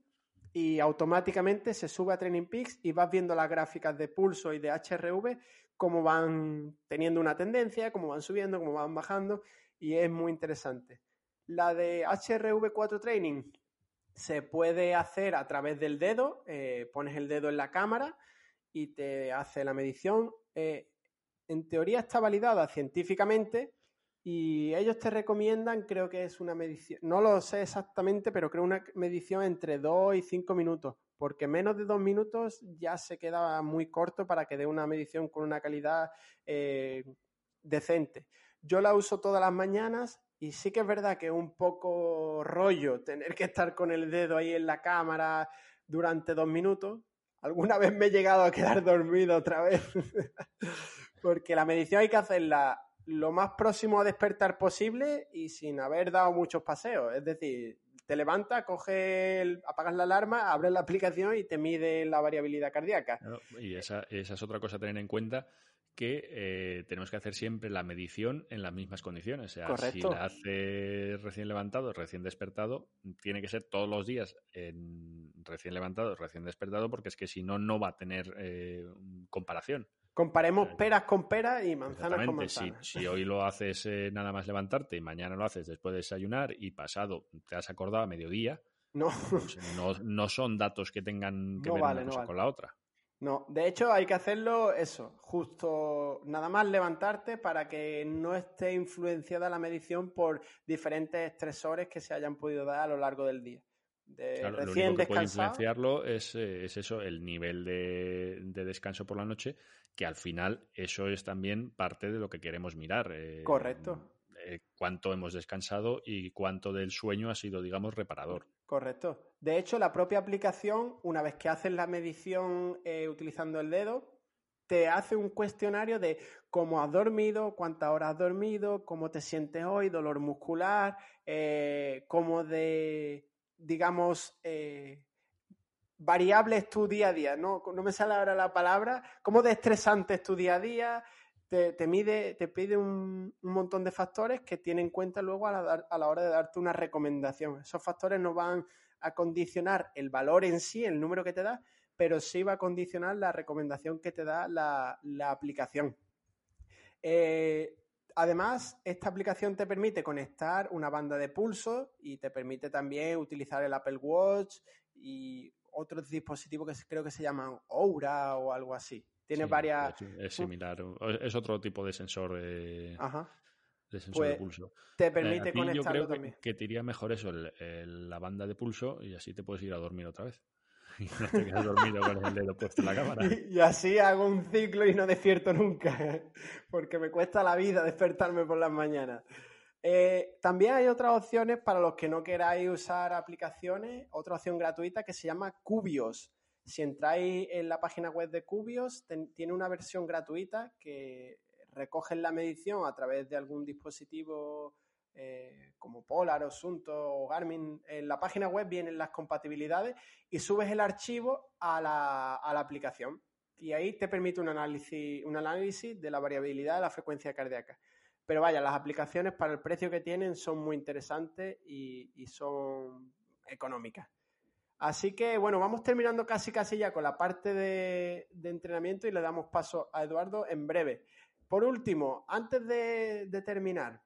y automáticamente se sube a Training Peaks y vas viendo las gráficas de pulso y de HRV, cómo van teniendo una tendencia, cómo van subiendo, cómo van bajando y es muy interesante. La de HRV4 Training se puede hacer a través del dedo, eh, pones el dedo en la cámara y te hace la medición. Eh, en teoría está validada científicamente y ellos te recomiendan, creo que es una medición, no lo sé exactamente, pero creo una medición entre 2 y 5 minutos, porque menos de 2 minutos ya se queda muy corto para que dé una medición con una calidad eh, decente. Yo la uso todas las mañanas y sí que es verdad que es un poco rollo tener que estar con el dedo ahí en la cámara durante dos minutos. Alguna vez me he llegado a quedar dormido otra vez, porque la medición hay que hacerla lo más próximo a despertar posible y sin haber dado muchos paseos. Es decir, te levantas, coges, apagas la alarma, abres la aplicación y te mide la variabilidad cardíaca. y esa, esa, es otra cosa a tener en cuenta que eh, tenemos que hacer siempre la medición en las mismas condiciones. O sea, si la hace recién levantado, recién despertado, tiene que ser todos los días en recién levantado, recién despertado, porque es que si no, no va a tener eh, comparación. Comparemos peras con peras y manzanas con manzanas. Si, hoy lo haces eh, nada más levantarte y mañana lo haces después de desayunar y pasado te has acordado a mediodía, no, pues no, son datos que tengan que ver una cosa con la otra. No, de hecho hay que hacerlo eso, justo nada más levantarte para que no esté influenciada la medición por diferentes estresores que se hayan podido dar a lo largo del día lo único que puede influenciarlo es, eh, es, eso, el nivel de, descanso por la noche, que al final eso es también parte de lo que queremos mirar. Eh, Correcto. Eh, cuánto hemos descansado y cuánto del sueño ha sido, digamos, reparador. Correcto. De hecho, la propia aplicación, una vez que haces la medición utilizando el dedo, te hace un cuestionario de cómo has dormido, cuántas horas has dormido, cómo te sientes hoy, dolor muscular, cómo de digamos, eh, variable es tu día a día, ¿no? No me sale ahora la palabra, cómo de estresante es tu día a día, te, mide, te pide un, montón de factores que tiene en cuenta luego a la, a la, hora de darte una recomendación. Esos factores no van a condicionar el valor en sí, el número que te da, pero sí va a condicionar la recomendación que te da la, la aplicación. Eh, Además, esta aplicación te permite conectar una banda de pulso y te permite también utilizar el Apple Watch y otros dispositivos que creo que se llaman Aura o algo así. Tiene varias. Es, similar, es otro tipo de sensor de, de sensor de pues, pulso. Te permite conectarlo yo creo también. Que, te iría mejor eso, la banda de pulso, y así te puedes ir a dormir otra vez. y así hago un ciclo y no despierto nunca, porque me cuesta la vida despertarme por las mañanas. Eh, también hay otras opciones para los que no queráis usar aplicaciones, otra opción gratuita que se llama Cubios. Si entráis en la página web de Cubios, tiene una versión gratuita que recoge la medición a través de algún dispositivo eh, como Polar o Sunto o Garmin, en la página web vienen las compatibilidades y subes el archivo a la, aplicación. Y ahí te permite un análisis, un análisis de la variabilidad de la frecuencia cardíaca. Pero vaya, las aplicaciones para el precio que tienen son muy interesantes y, son económicas. Así que bueno, vamos terminando casi casi ya con la parte de, entrenamiento y le damos paso a Eduardo en breve. Por último, antes de terminar,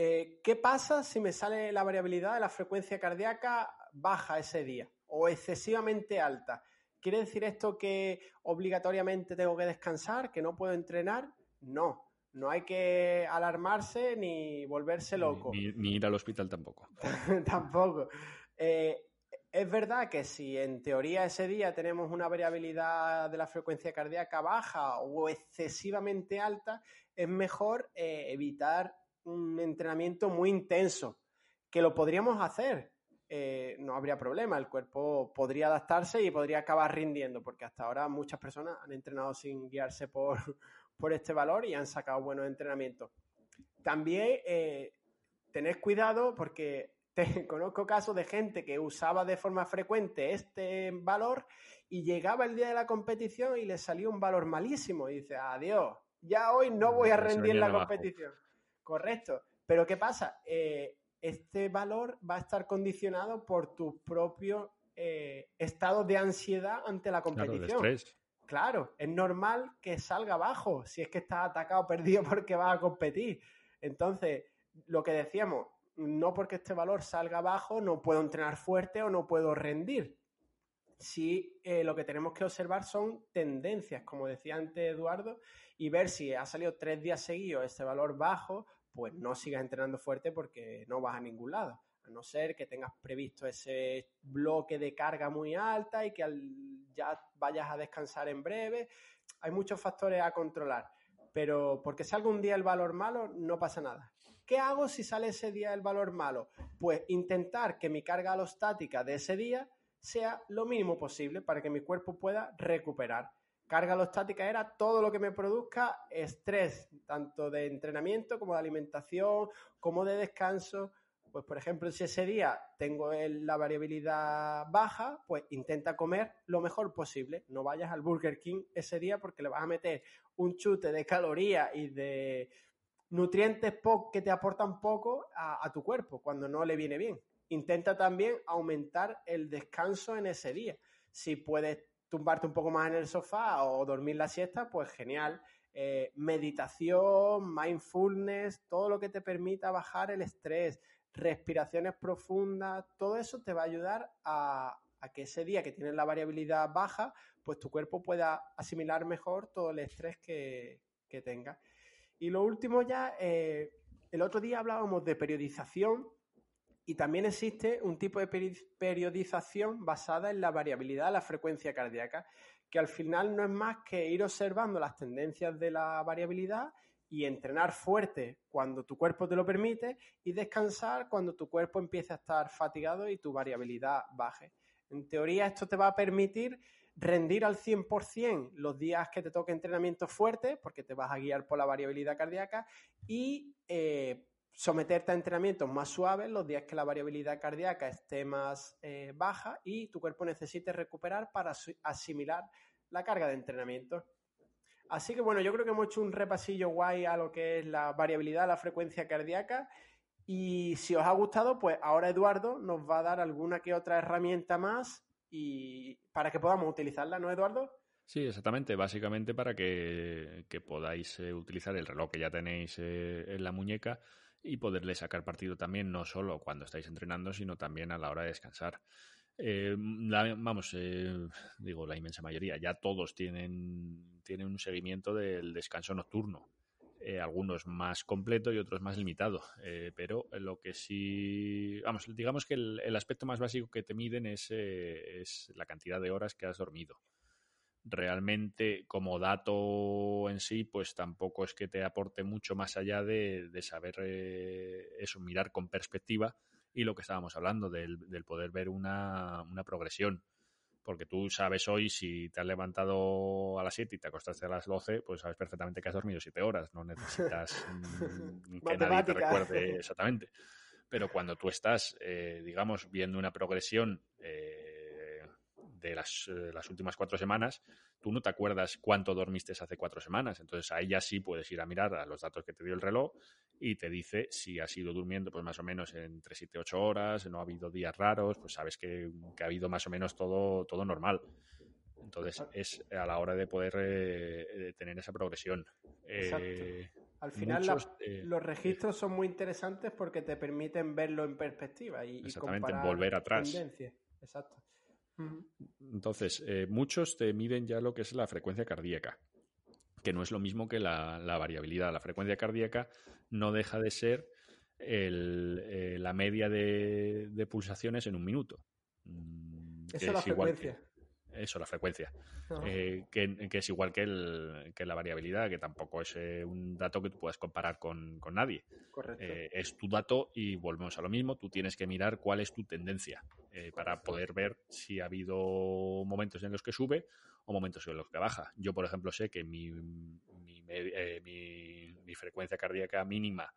eh, ¿qué pasa si me sale la variabilidad de la frecuencia cardíaca baja ese día o excesivamente alta? ¿Quiere decir esto que obligatoriamente tengo que descansar, que no puedo entrenar? No, no hay que alarmarse ni volverse loco. Ni, ir al hospital tampoco. tampoco. Eh, es verdad que si en teoría ese día tenemos una variabilidad de la frecuencia cardíaca baja o excesivamente alta, es mejor eh, evitar un entrenamiento muy intenso, que lo podríamos hacer, eh, no habría problema, el cuerpo podría adaptarse y podría acabar rindiendo, porque hasta ahora muchas personas han entrenado sin guiarse por, por este valor y han sacado buenos entrenamientos. También eh, tened cuidado porque conozco casos de gente que usaba de forma frecuente este valor y llegaba el día de la competición y le salió un valor malísimo y dice, adiós, ya hoy no voy a rendir la competición. Correcto. Pero ¿qué pasa? Eh, este valor va a estar condicionado por tu propio eh, estado de ansiedad ante la competición. Claro, claro, es normal que salga bajo si es que estás atacado perdido porque vas a competir. Entonces, lo que decíamos, no porque este valor salga bajo no puedo entrenar fuerte o no puedo rendir. Sí, eh, lo que tenemos que observar son tendencias, como decía antes Eduardo, y ver si ha salido tres días seguidos este valor bajo pues no sigas entrenando fuerte porque no vas a ningún lado. A no ser que tengas previsto ese bloque de carga muy alta y que ya vayas a descansar en breve. Hay muchos factores a controlar, pero porque salga un día el valor malo, no pasa nada. ¿Qué hago si sale ese día el valor malo? Pues intentar que mi carga alostática de ese día sea lo mínimo posible para que mi cuerpo pueda recuperar. Carga alostática era todo lo que me produzca estrés, tanto de entrenamiento como de alimentación, como de descanso. Pues, por ejemplo, si ese día tengo la variabilidad baja, pues intenta comer lo mejor posible. No vayas al Burger King ese día porque le vas a meter un chute de calorías y de nutrientes que te aportan poco a tu cuerpo cuando no le viene bien. Intenta también aumentar el descanso en ese día. Si puedes tumbarte un poco más en el sofá o dormir la siesta, pues genial. Eh, meditación, mindfulness, todo lo que te permita bajar el estrés, respiraciones profundas, todo eso te va a ayudar a, que ese día que tienes la variabilidad baja, pues tu cuerpo pueda asimilar mejor todo el estrés que, que tenga. Y lo último ya, eh, el otro día hablábamos de periodización y también existe un tipo de periodización basada en la variabilidad de la frecuencia cardíaca, que al final no es más que ir observando las tendencias de la variabilidad y entrenar fuerte cuando tu cuerpo te lo permite y descansar cuando tu cuerpo empiece a estar fatigado y tu variabilidad baje. En teoría esto te va a permitir rendir al 100% los días que te toque entrenamiento fuerte, porque te vas a guiar por la variabilidad cardíaca, y eh, someterte a entrenamientos más suaves los días que la variabilidad cardíaca esté más eh, baja y tu cuerpo necesite recuperar para asimilar la carga de entrenamiento. Así que bueno, yo creo que hemos hecho un repasillo guay a lo que es la variabilidad la frecuencia cardíaca. Y si os ha gustado, pues ahora Eduardo nos va a dar alguna que otra herramienta más y para que podamos utilizarla, ¿no, Eduardo? Sí, exactamente. Básicamente para que, podáis eh, utilizar el reloj que ya tenéis eh, en la muñeca y poderle sacar partido también no solo cuando estáis entrenando, sino también a la hora de descansar. Eh, vamos, eh, digo, la inmensa mayoría, ya todos tienen, tienen un seguimiento del descanso nocturno. Eh, algunos más completo y otros más limitado. pero lo que sí, vamos, digamos que el, el, aspecto más básico que te miden es, es la cantidad de horas que has dormido realmente como dato en sí, pues tampoco es que te aporte mucho más allá de, saber eh, eso, mirar con perspectiva y lo que estábamos hablando, del, poder ver una, progresión. Porque tú sabes hoy si te has levantado a las 7 y te acostaste a las 12, pues sabes perfectamente que has dormido 7 horas. No necesitas mm, que nadie te recuerde exactamente. Pero cuando tú estás, eh, digamos, viendo una progresión eh, de las, eh, las, últimas cuatro semanas, tú no te acuerdas cuánto dormiste hace cuatro semanas. Entonces ahí ya sí puedes ir a mirar a los datos que te dio el reloj y te dice si has ido durmiendo pues más o menos entre 7 y 8 horas, no ha habido días raros, pues sabes que, ha habido más o menos todo, todo normal. Entonces es a la hora de poder eh, tener esa progresión. Eh, Al final los registros son muy interesantes porque te permiten verlo en perspectiva y, exactamente, volver atrás. Exacto. Entonces, eh, muchos te miden ya lo que es la frecuencia cardíaca, que no es lo mismo que la, variabilidad. La frecuencia cardíaca no deja de ser eh, la media de, pulsaciones en un minuto. Mm, Eso es la frecuencia. Eso, la frecuencia. Eh, que, es igual que, el, que, la variabilidad, que tampoco es eh, un dato que tú puedas comparar con, nadie. Correcto. Eh, es tu dato y volvemos a lo mismo. Tú tienes que mirar cuál es tu tendencia para poder ver si ha habido momentos en los que sube o momentos en los que baja. Yo, por ejemplo, sé que mi, mi, mi frecuencia cardíaca mínima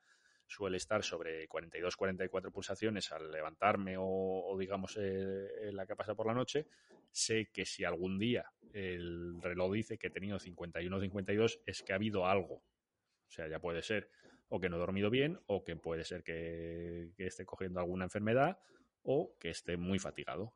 suele estar sobre 42-44 pulsaciones al levantarme o, digamos eh, la que pasa por la noche, sé que si algún día el reloj dice que he tenido 51-52 es que ha habido algo. O sea, ya puede ser o que no he dormido bien o que puede ser que esté cogiendo alguna enfermedad o que esté muy fatigado.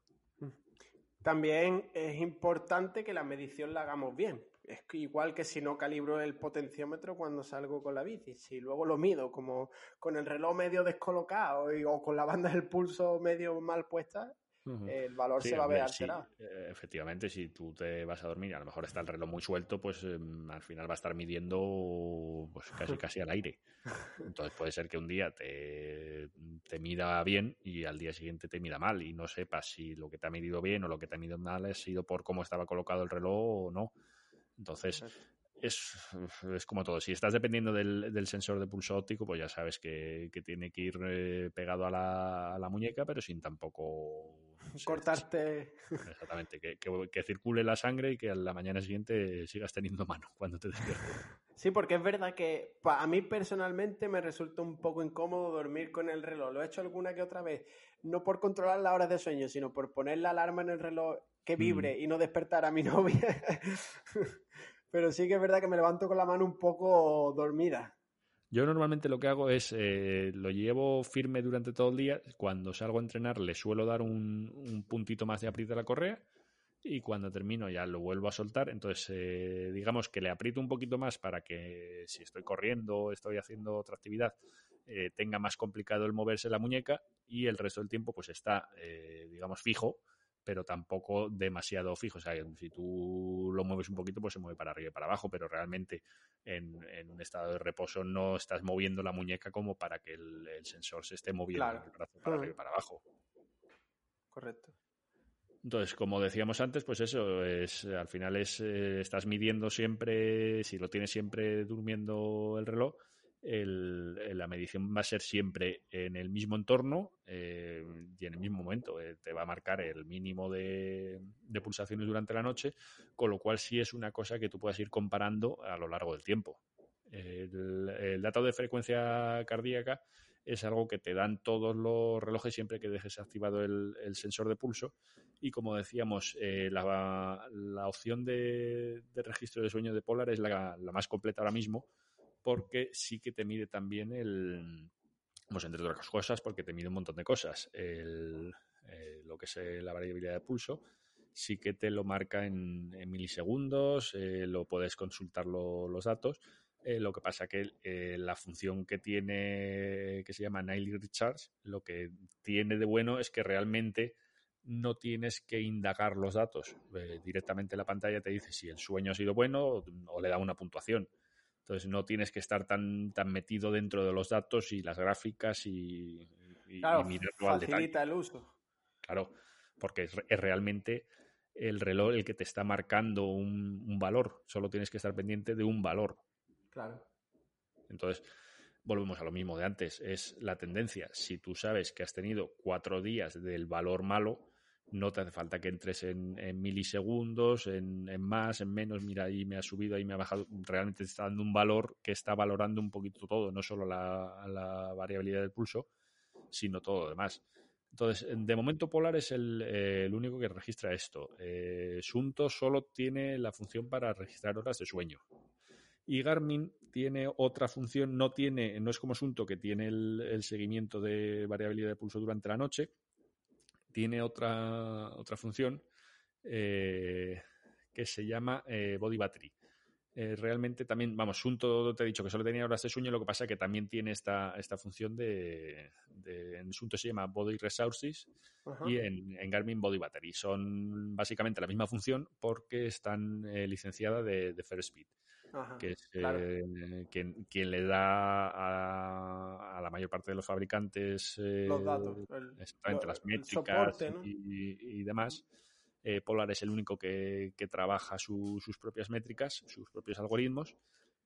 También es importante que la medición la hagamos bien, es igual que si no calibro el potenciómetro cuando salgo con la bici. Si luego lo mido como con el reloj medio descolocado o con la banda del pulso medio mal puesta, el valor se va a ver alterado. Eh, efectivamente, si tú te vas a dormir, a lo mejor está el reloj muy suelto, pues em, al final va a estar midiendo pues casi casi al aire. Entonces puede ser que un día te, te mida bien y al día siguiente te mida mal y no sepas si lo que te ha medido bien o lo que te ha medido mal ha sido por cómo estaba colocado el reloj o no. Entonces, es, es, como todo. Si estás dependiendo del, del, sensor de pulso óptico, pues ya sabes que, que tiene que ir eh, pegado a la, a la, muñeca, pero sin tampoco cortarte. Exactamente, que, que, que, circule la sangre y que a la mañana siguiente sigas teniendo mano cuando te despiertes. Sí, porque es verdad que a mí personalmente me resulta un poco incómodo dormir con el reloj. Lo he hecho alguna que otra vez, no por controlar las horas de sueño, sino por poner la alarma en el reloj que vibre mm. y no despertar a mi novia. Pero sí que es verdad que me levanto con la mano un poco dormida. Yo normalmente lo que hago es, eh, lo llevo firme durante todo el día. Cuando salgo a entrenar le suelo dar un, un puntito más de aprieta a la correa y cuando termino ya lo vuelvo a soltar. Entonces, eh, digamos que le aprieto un poquito más para que si estoy corriendo estoy haciendo otra actividad, eh, tenga más complicado el moverse la muñeca y el resto del tiempo pues está, eh, digamos, fijo pero tampoco demasiado fijo. O sea, si tú lo mueves un poquito, pues se mueve para arriba y para abajo, pero realmente en, un estado de reposo no estás moviendo la muñeca como para que el, sensor se esté moviendo el brazo para arriba y para abajo. Correcto. Entonces, como decíamos antes, pues eso, es al final es eh, estás midiendo siempre, si lo tienes siempre durmiendo el reloj, el, la medición va a ser siempre en el mismo entorno eh, y en el mismo momento. Eh, te va a marcar el mínimo de, pulsaciones durante la noche, con lo cual sí es una cosa que tú puedas ir comparando a lo largo del tiempo. El, dato de frecuencia cardíaca es algo que te dan todos los relojes siempre que dejes activado el, sensor de pulso. Y como decíamos, eh, la, opción de, registro de sueño de Polar es la más completa ahora mismo porque sí que te mide también el, pues entre otras cosas, porque te mide un montón de cosas. El, eh, lo que es eh, la variabilidad de pulso, sí que te lo marca en, milisegundos, eh, lo puedes consultar los datos. lo que pasa que la función que tiene, que se llama Nightly Recharge, lo que tiene de bueno es que realmente no tienes que indagar los datos. directamente la pantalla te dice si el sueño ha sido bueno o le da una puntuación. Entonces no tienes que estar tan, tan metido dentro de los datos y las gráficas y, y, claro, facilita el uso. Claro, porque es, realmente el reloj el que te está marcando un, un, valor. Solo tienes que estar pendiente de un valor. Claro. Entonces, volvemos a lo mismo de antes. Es la tendencia. Si tú sabes que has tenido cuatro días del valor malo, no te hace falta que entres en, milisegundos, en, más, en menos, mira, ahí me ha subido, ahí me ha bajado, realmente te está dando un valor que está valorando un poquito todo, no solo la, variabilidad del pulso, sino todo lo demás. Entonces, de momento Polar es el, único que registra esto. Eh, Sunto solo tiene la función para registrar horas de sueño. Y Garmin tiene otra función, no tiene, no es como Sunto que tiene el seguimiento de variabilidad de pulso durante la noche, tiene otra, otra función eh, que se llama eh, Body Battery. Eh, realmente también, vamos, Sunto te he dicho que solo tenía horas de sueño, lo que pasa es que también tiene esta, esta función de, en Sunto se llama Body Resources y en, Garmin Body Battery. Son básicamente la misma función porque están licenciadas de, de Fair Speed que es eh, quien, le da a, la mayor parte de los fabricantes eh, los datos, exactamente, las métricas y, demás. Eh, Polar es el único que, trabaja sus propias métricas, sus propios algoritmos,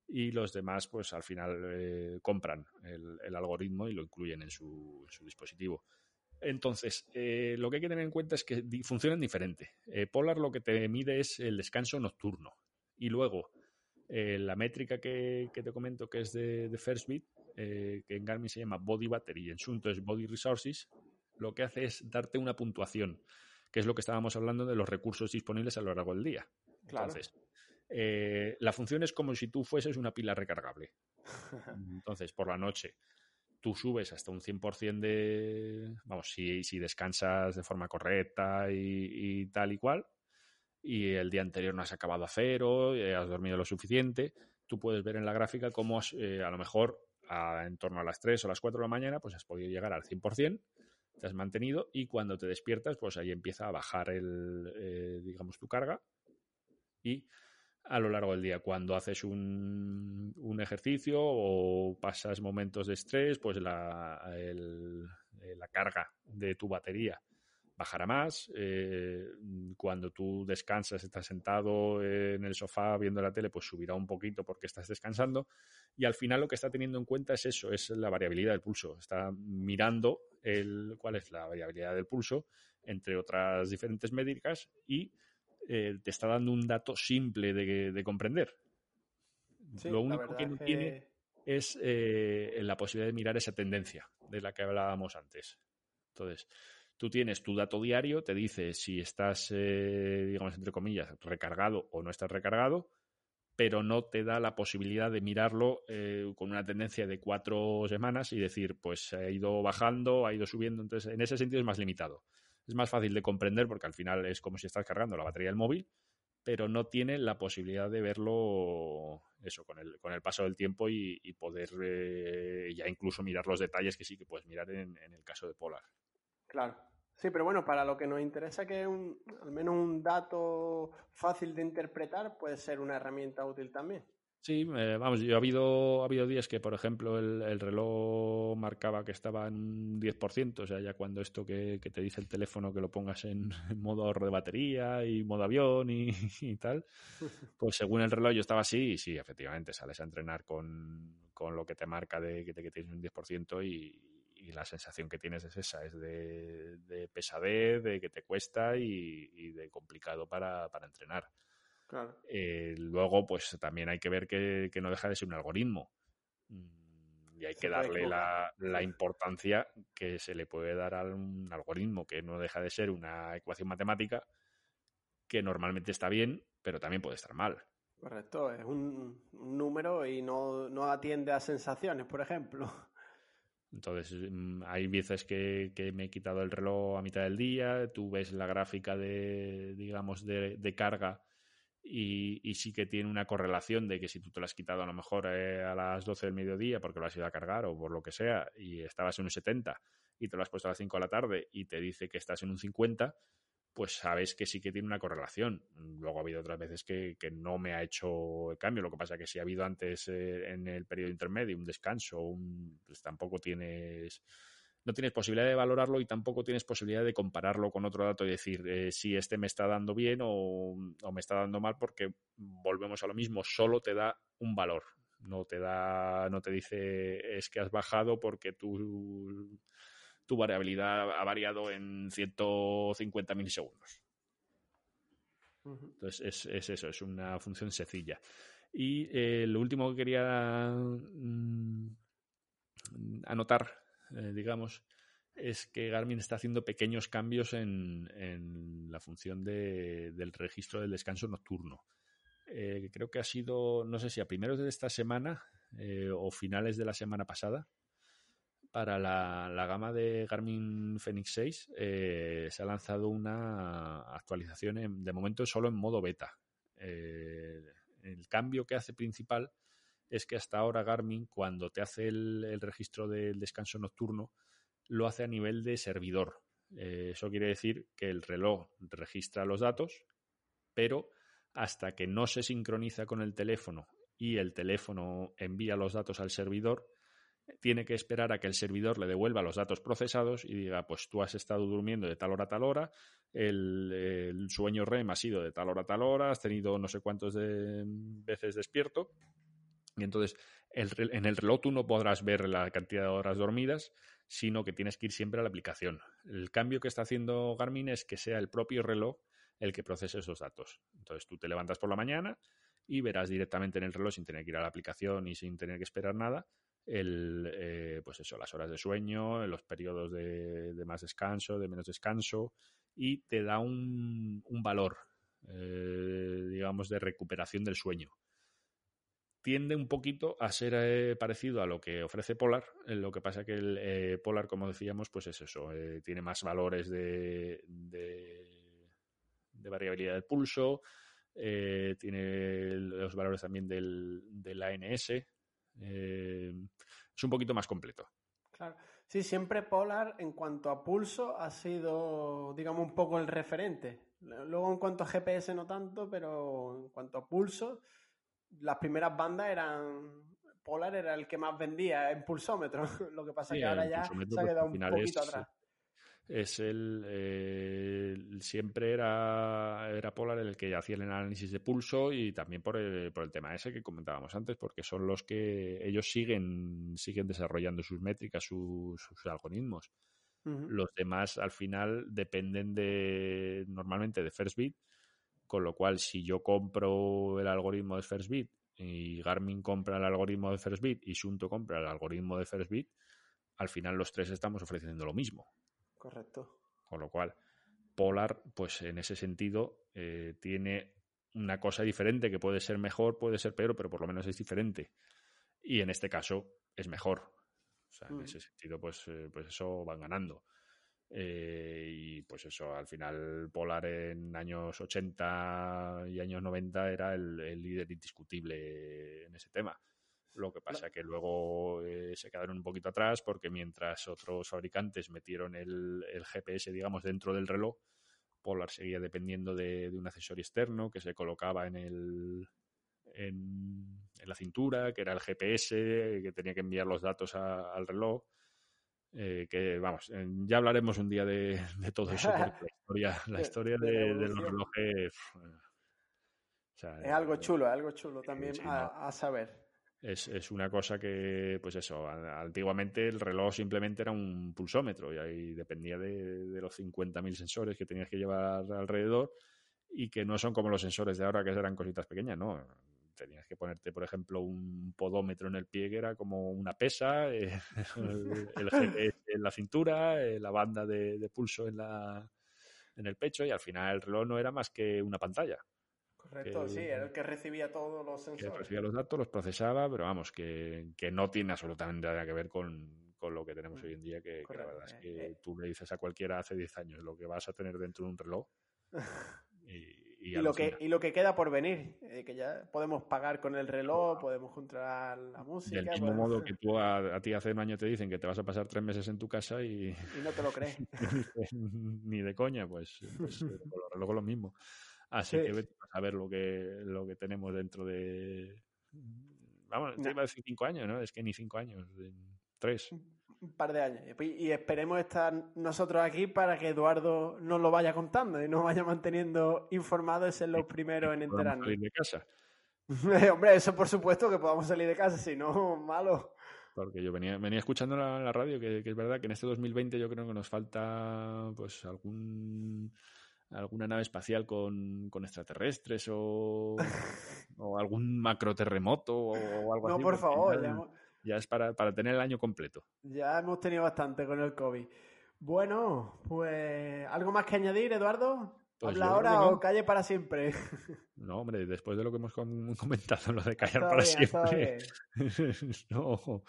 y los demás, pues al final compran el, algoritmo y lo incluyen en su, dispositivo. Entonces, lo que hay que tener en cuenta es que funcionan diferente. Polar lo que te mide es el descanso nocturno. Y luego, eh, la métrica que, te comento, que es de, de First Beat, eh, que en Garmin se llama Body Battery y en Sunto es Body Resources, lo que hace es darte una puntuación, que es lo que estábamos hablando de los recursos disponibles a lo largo del día. Entonces, eh, la función es como si tú fueses una pila recargable. Entonces, por la noche, tú subes hasta un 100% de, vamos, si, si descansas de forma correcta y, y tal y cual, y el día anterior no has acabado a cero, eh, has dormido lo suficiente, tú puedes ver en la gráfica cómo eh, a lo mejor en torno a las 3 o las 4 de la mañana pues has podido llegar al 100%, te has mantenido y cuando te despiertas, pues ahí empieza a bajar el, eh, digamos, tu carga. Y a lo largo del día, cuando haces un, un ejercicio o pasas momentos de estrés, pues la, la carga de tu batería bajará más. Eh, cuando tú descansas, estás sentado en el sofá viendo la tele, pues subirá un poquito porque estás descansando. Y al final lo que está teniendo en cuenta es eso, es la variabilidad del pulso. Está mirando el, cuál es la variabilidad del pulso entre otras diferentes métricas y eh, te está dando un dato simple de, comprender. lo único que no tiene es eh, la posibilidad de mirar esa tendencia de la que hablábamos antes. Entonces, Tú tienes tu dato diario, te dice si estás, eh, digamos, entre comillas, recargado o no estás recargado, pero no te da la posibilidad de mirarlo eh, con una tendencia de cuatro semanas y decir, pues ha ido bajando, ha ido subiendo. Entonces, en ese sentido es más limitado. Es más fácil de comprender porque al final es como si estás cargando la batería del móvil, pero no tiene la posibilidad de verlo eso con el, con el paso del tiempo y, poder eh, ya incluso mirar los detalles que sí que puedes mirar en el caso de Polar. Claro. Sí, pero bueno, para lo que nos interesa que es un, al menos un dato fácil de interpretar, puede ser una herramienta útil también. Sí, eh, vamos, yo ha habido, ha habido días que, por ejemplo, el, reloj marcaba que estaba en 10%, o sea, ya cuando esto que, te dice el teléfono que lo pongas en, modo ahorro de batería y modo avión y, tal, pues según el reloj yo estaba así y sí, efectivamente, sales a entrenar con, con lo que te marca de que, te, que tienes un 10% y, y la sensación que tienes es esa, es de, pesadez, de que te cuesta y, de complicado para, entrenar. Eh, luego, pues también hay que ver que, no deja de ser un algoritmo mm, y hay que darle la, importancia que se le puede dar a un algoritmo, que no deja de ser una ecuación matemática que normalmente está bien, pero también puede estar mal. Correcto, es un, número y no, no, atiende a sensaciones, por ejemplo. Entonces, mm, hay veces que, me he quitado el reloj a mitad del día, tú ves la gráfica de, digamos, de, carga y, sí que tiene una correlación de que si tú te lo has quitado a lo mejor eh, a las 12 del mediodía porque lo has ido a cargar o por lo que sea y estabas en un 70 y te lo has puesto a las 5 de la tarde y te dice que estás en un 50, pues sabes que sí que tiene una correlación. Luego ha habido otras veces que, no me ha hecho el cambio. Lo que pasa es que si ha habido antes eh, en el periodo intermedio un descanso, pues tampoco tienes no tienes posibilidad de valorarlo y tampoco tienes posibilidad de compararlo con otro dato y decir eh, si este me está dando bien o, o, me está dando mal porque volvemos a lo mismo, solo te da un valor, no te da, no te dice es que has bajado porque tú tu variabilidad ha variado en 150 milisegundos. Entonces es, eso, es una función sencilla. Y eh, lo último que quería mm, anotar, eh, digamos, es que Garmin está haciendo pequeños cambios en, la función del registro del descanso nocturno. Eh, creo que ha sido, no sé si a primeros de esta semana o finales de la semana pasada, para la, gama de Garmin Fenix 6 eh, se ha lanzado una actualización de momento solo en modo beta. Eh, el cambio que hace principal es que hasta ahora Garmin cuando te hace el, registro del descanso nocturno lo hace a nivel de servidor. Eh, eso quiere decir que el reloj registra los datos, pero hasta que no se sincroniza con el teléfono y el teléfono envía los datos al servidor, tiene que esperar a que el servidor le devuelva los datos procesados y diga, pues tú has estado durmiendo de tal hora a tal hora, el, sueño REM ha sido de tal hora a tal hora, has tenido no sé cuántos de, veces despierto. Y entonces en el reloj tú no podrás ver la cantidad de horas dormidas, sino que tienes que ir siempre a la aplicación. El cambio que está haciendo Garmin es que sea el propio reloj el que procese esos datos. Entonces tú te levantas por la mañana y verás directamente en el reloj sin tener que ir a la aplicación y sin tener que esperar nada el, eh, pues eso, las horas de sueño, los periodos de, más descanso, de menos descanso, y te da un, valor, eh, digamos, de recuperación del sueño. Tiende un poquito a ser eh, parecido a lo que ofrece Polar, lo que pasa que el Polar, como decíamos, pues es eso, tiene más valores de, de, de variabilidad del pulso, tiene los valores también del, del ANS, eh, es un poquito más completo. Claro. Sí, siempre Polar en cuanto a pulso ha sido, digamos, un poco el referente. Luego en cuanto a GPS no tanto, pero en cuanto a pulso, las primeras bandas eran... Polar era el que más vendía en pulsómetro. Lo que pasa es que ahora ya se ha pues, quedado un poquito atrás es el, siempre era, era Polar el que hacía el análisis de pulso y también por el, por el tema ese que comentábamos antes, porque son los que ellos siguen, siguen desarrollando sus métricas, sus, algoritmos. Los demás al final dependen de normalmente de First Bit, con lo cual si yo compro el algoritmo de First Bit y Garmin compra el algoritmo de First Bit y Sunto compra el algoritmo de First Bit, al final los tres estamos ofreciendo lo mismo. Correcto. Con lo cual, Polar, pues en ese sentido, eh, tiene una cosa diferente que puede ser mejor, puede ser peor, pero por lo menos es diferente. Y en este caso es mejor. O sea, en mm. ese sentido, pues, eh, pues eso van ganando. Eh, y pues eso, al final Polar en años 80 y años 90 era el líder indiscutible en ese tema. Lo que pasa es que luego eh, se quedaron un poquito atrás porque mientras otros fabricantes metieron el, GPS, digamos, dentro del reloj, Polar seguía dependiendo de, un accesorio externo que se colocaba en el en, la cintura, que era el GPS, que tenía que enviar los datos al reloj. Eh, que vamos, ya hablaremos un día de, todo eso, porque la historia, la historia de, los relojes. es algo eh, chulo, es algo chulo también a saber. Es, es, una cosa que, pues eso, antiguamente el reloj simplemente era un pulsómetro y ahí dependía de, de los 50.000 sensores que tenías que llevar alrededor y que no son como los sensores de ahora que eran cositas pequeñas, ¿no? Tenías que ponerte, por ejemplo, un podómetro en el pie que era como una pesa, eh, el, GPS en la cintura, eh, la banda de, de pulso en, la, en el pecho y al final el reloj no era más que una pantalla. Correcto, sí, era el que recibía todos los sensores. Que recibía los datos, los procesaba, pero vamos, que, que no tiene absolutamente nada que ver con, con lo que tenemos hoy en día, que, la verdad es eh, que eh. tú le dices a cualquiera hace 10 años lo que vas a tener dentro de un reloj. y, y, lo que, y lo que queda por venir, eh, que ya podemos pagar con el reloj, podemos juntar la música. Del mismo modo que tú a, ti hace un año te dicen que te vas a pasar tres meses en tu casa y... Y no te lo crees. ni de coña, pues, pues con los relojes lo mismo. Así que vete a ver lo que, lo que tenemos dentro de. Vamos, te iba a decir cinco años, ¿no? Es que ni cinco años, tres. Un par de años. Y esperemos estar nosotros aquí para que Eduardo nos lo vaya contando y nos vaya manteniendo informados y ser los primeros en enterarnos. salir de casa. Hombre, eso por supuesto que podamos salir de casa, si no, malo. Porque yo venía, venía escuchando la, la radio que, que, es verdad que en este 2020 yo creo que nos falta pues algún alguna nave espacial con, con extraterrestres o, o, algún macro terremoto o, algo así. No, por favor. Ya, es para, para, tener el año completo. Ya hemos tenido bastante con el COVID. Bueno, pues algo más que añadir, Eduardo. Pues ¿Habla ahora o calle para siempre? No, hombre, después de lo que hemos comentado, lo de callar para siempre. no.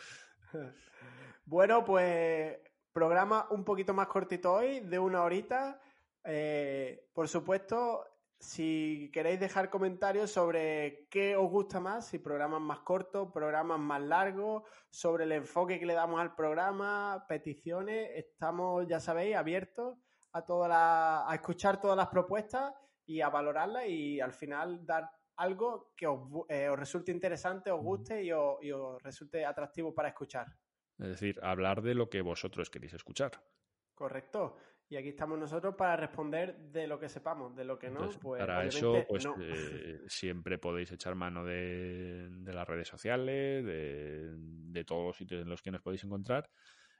Bueno, pues programa un poquito más cortito hoy, de una horita. Eh, por supuesto, si queréis dejar comentarios sobre qué os gusta más, si programas más cortos, programas más largos, sobre el enfoque que le damos al programa, peticiones, estamos, ya sabéis, abiertos a, toda a escuchar todas las propuestas y a valorarlas y al final dar algo que os, eh, resulte interesante, os guste y os resulte atractivo para escuchar. Es decir, hablar de lo que vosotros queréis escuchar. Correcto. Y aquí estamos nosotros para responder de lo que sepamos, de lo que no, pues. Para eso, pues eh, siempre podéis echar mano de, las redes sociales, de, todos los sitios en los que nos podéis encontrar.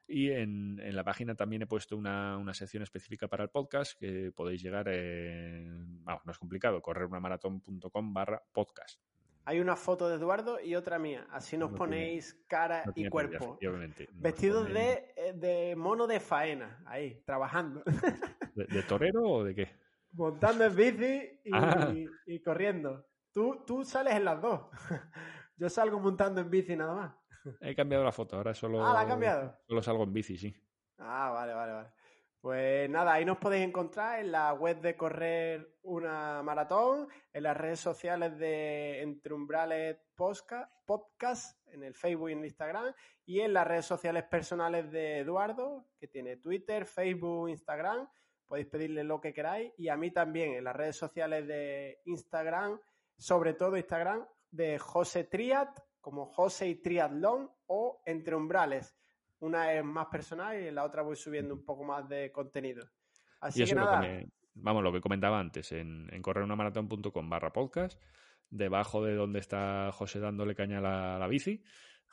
Y en, la página también he puesto una, sección específica para el podcast que podéis llegar, en, no es complicado, correrunamaratón.com barra podcast. Hay una foto de Eduardo y otra mía. Así nos ponéis cara y cuerpo. Vestidos de, eh, de, mono de faena, ahí, trabajando. ¿De, torero o de qué? Montando en bici ah. y, corriendo. Tú, tú sales en las dos. Yo salgo montando en bici nada más. He cambiado la foto, ahora solo. Ah, la ha cambiado. Solo salgo en bici, sí. Ah, vale, vale, vale. Pues nada, ahí nos podéis encontrar en la web de Correr una Maratón, en las redes sociales de Entre Umbrales Podcast, en el Facebook y en el Instagram, y en las redes sociales personales de Eduardo, que tiene Twitter, Facebook, Instagram. Podéis pedirle lo que queráis. Y a mí también en las redes sociales de Instagram, sobre todo Instagram, de José Triat, como José y Triatlón, o Entre Umbrales. Una es más personal y en la otra voy subiendo un poco más de contenido. Así que nada. vamos, lo que comentaba antes, en, en correrunaMaratón.com barra podcast, debajo de donde está José dándole caña a la, bici,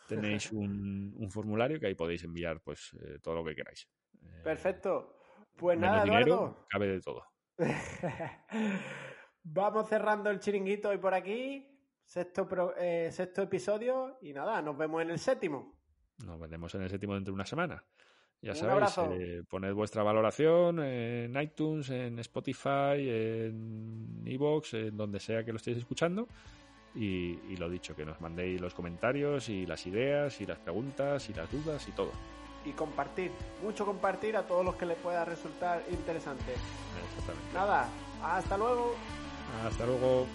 tenéis un, formulario que ahí podéis enviar pues eh, todo lo que queráis. Eh, Perfecto. Pues nada, Eduardo. cabe de todo. Vamos cerrando el chiringuito hoy por aquí. Sexto, eh, sexto episodio y nada, nos vemos en el séptimo. Nos veremos en el séptimo dentro de una semana. Ya sabéis, eh, poned vuestra valoración en iTunes, en Spotify, en Evox, en donde sea que lo estéis escuchando. Y, lo dicho, que nos mandéis los comentarios y las ideas y las preguntas y las dudas y todo. Y compartir, mucho compartir a todos los que les pueda resultar interesante. Nada, hasta luego. Hasta luego.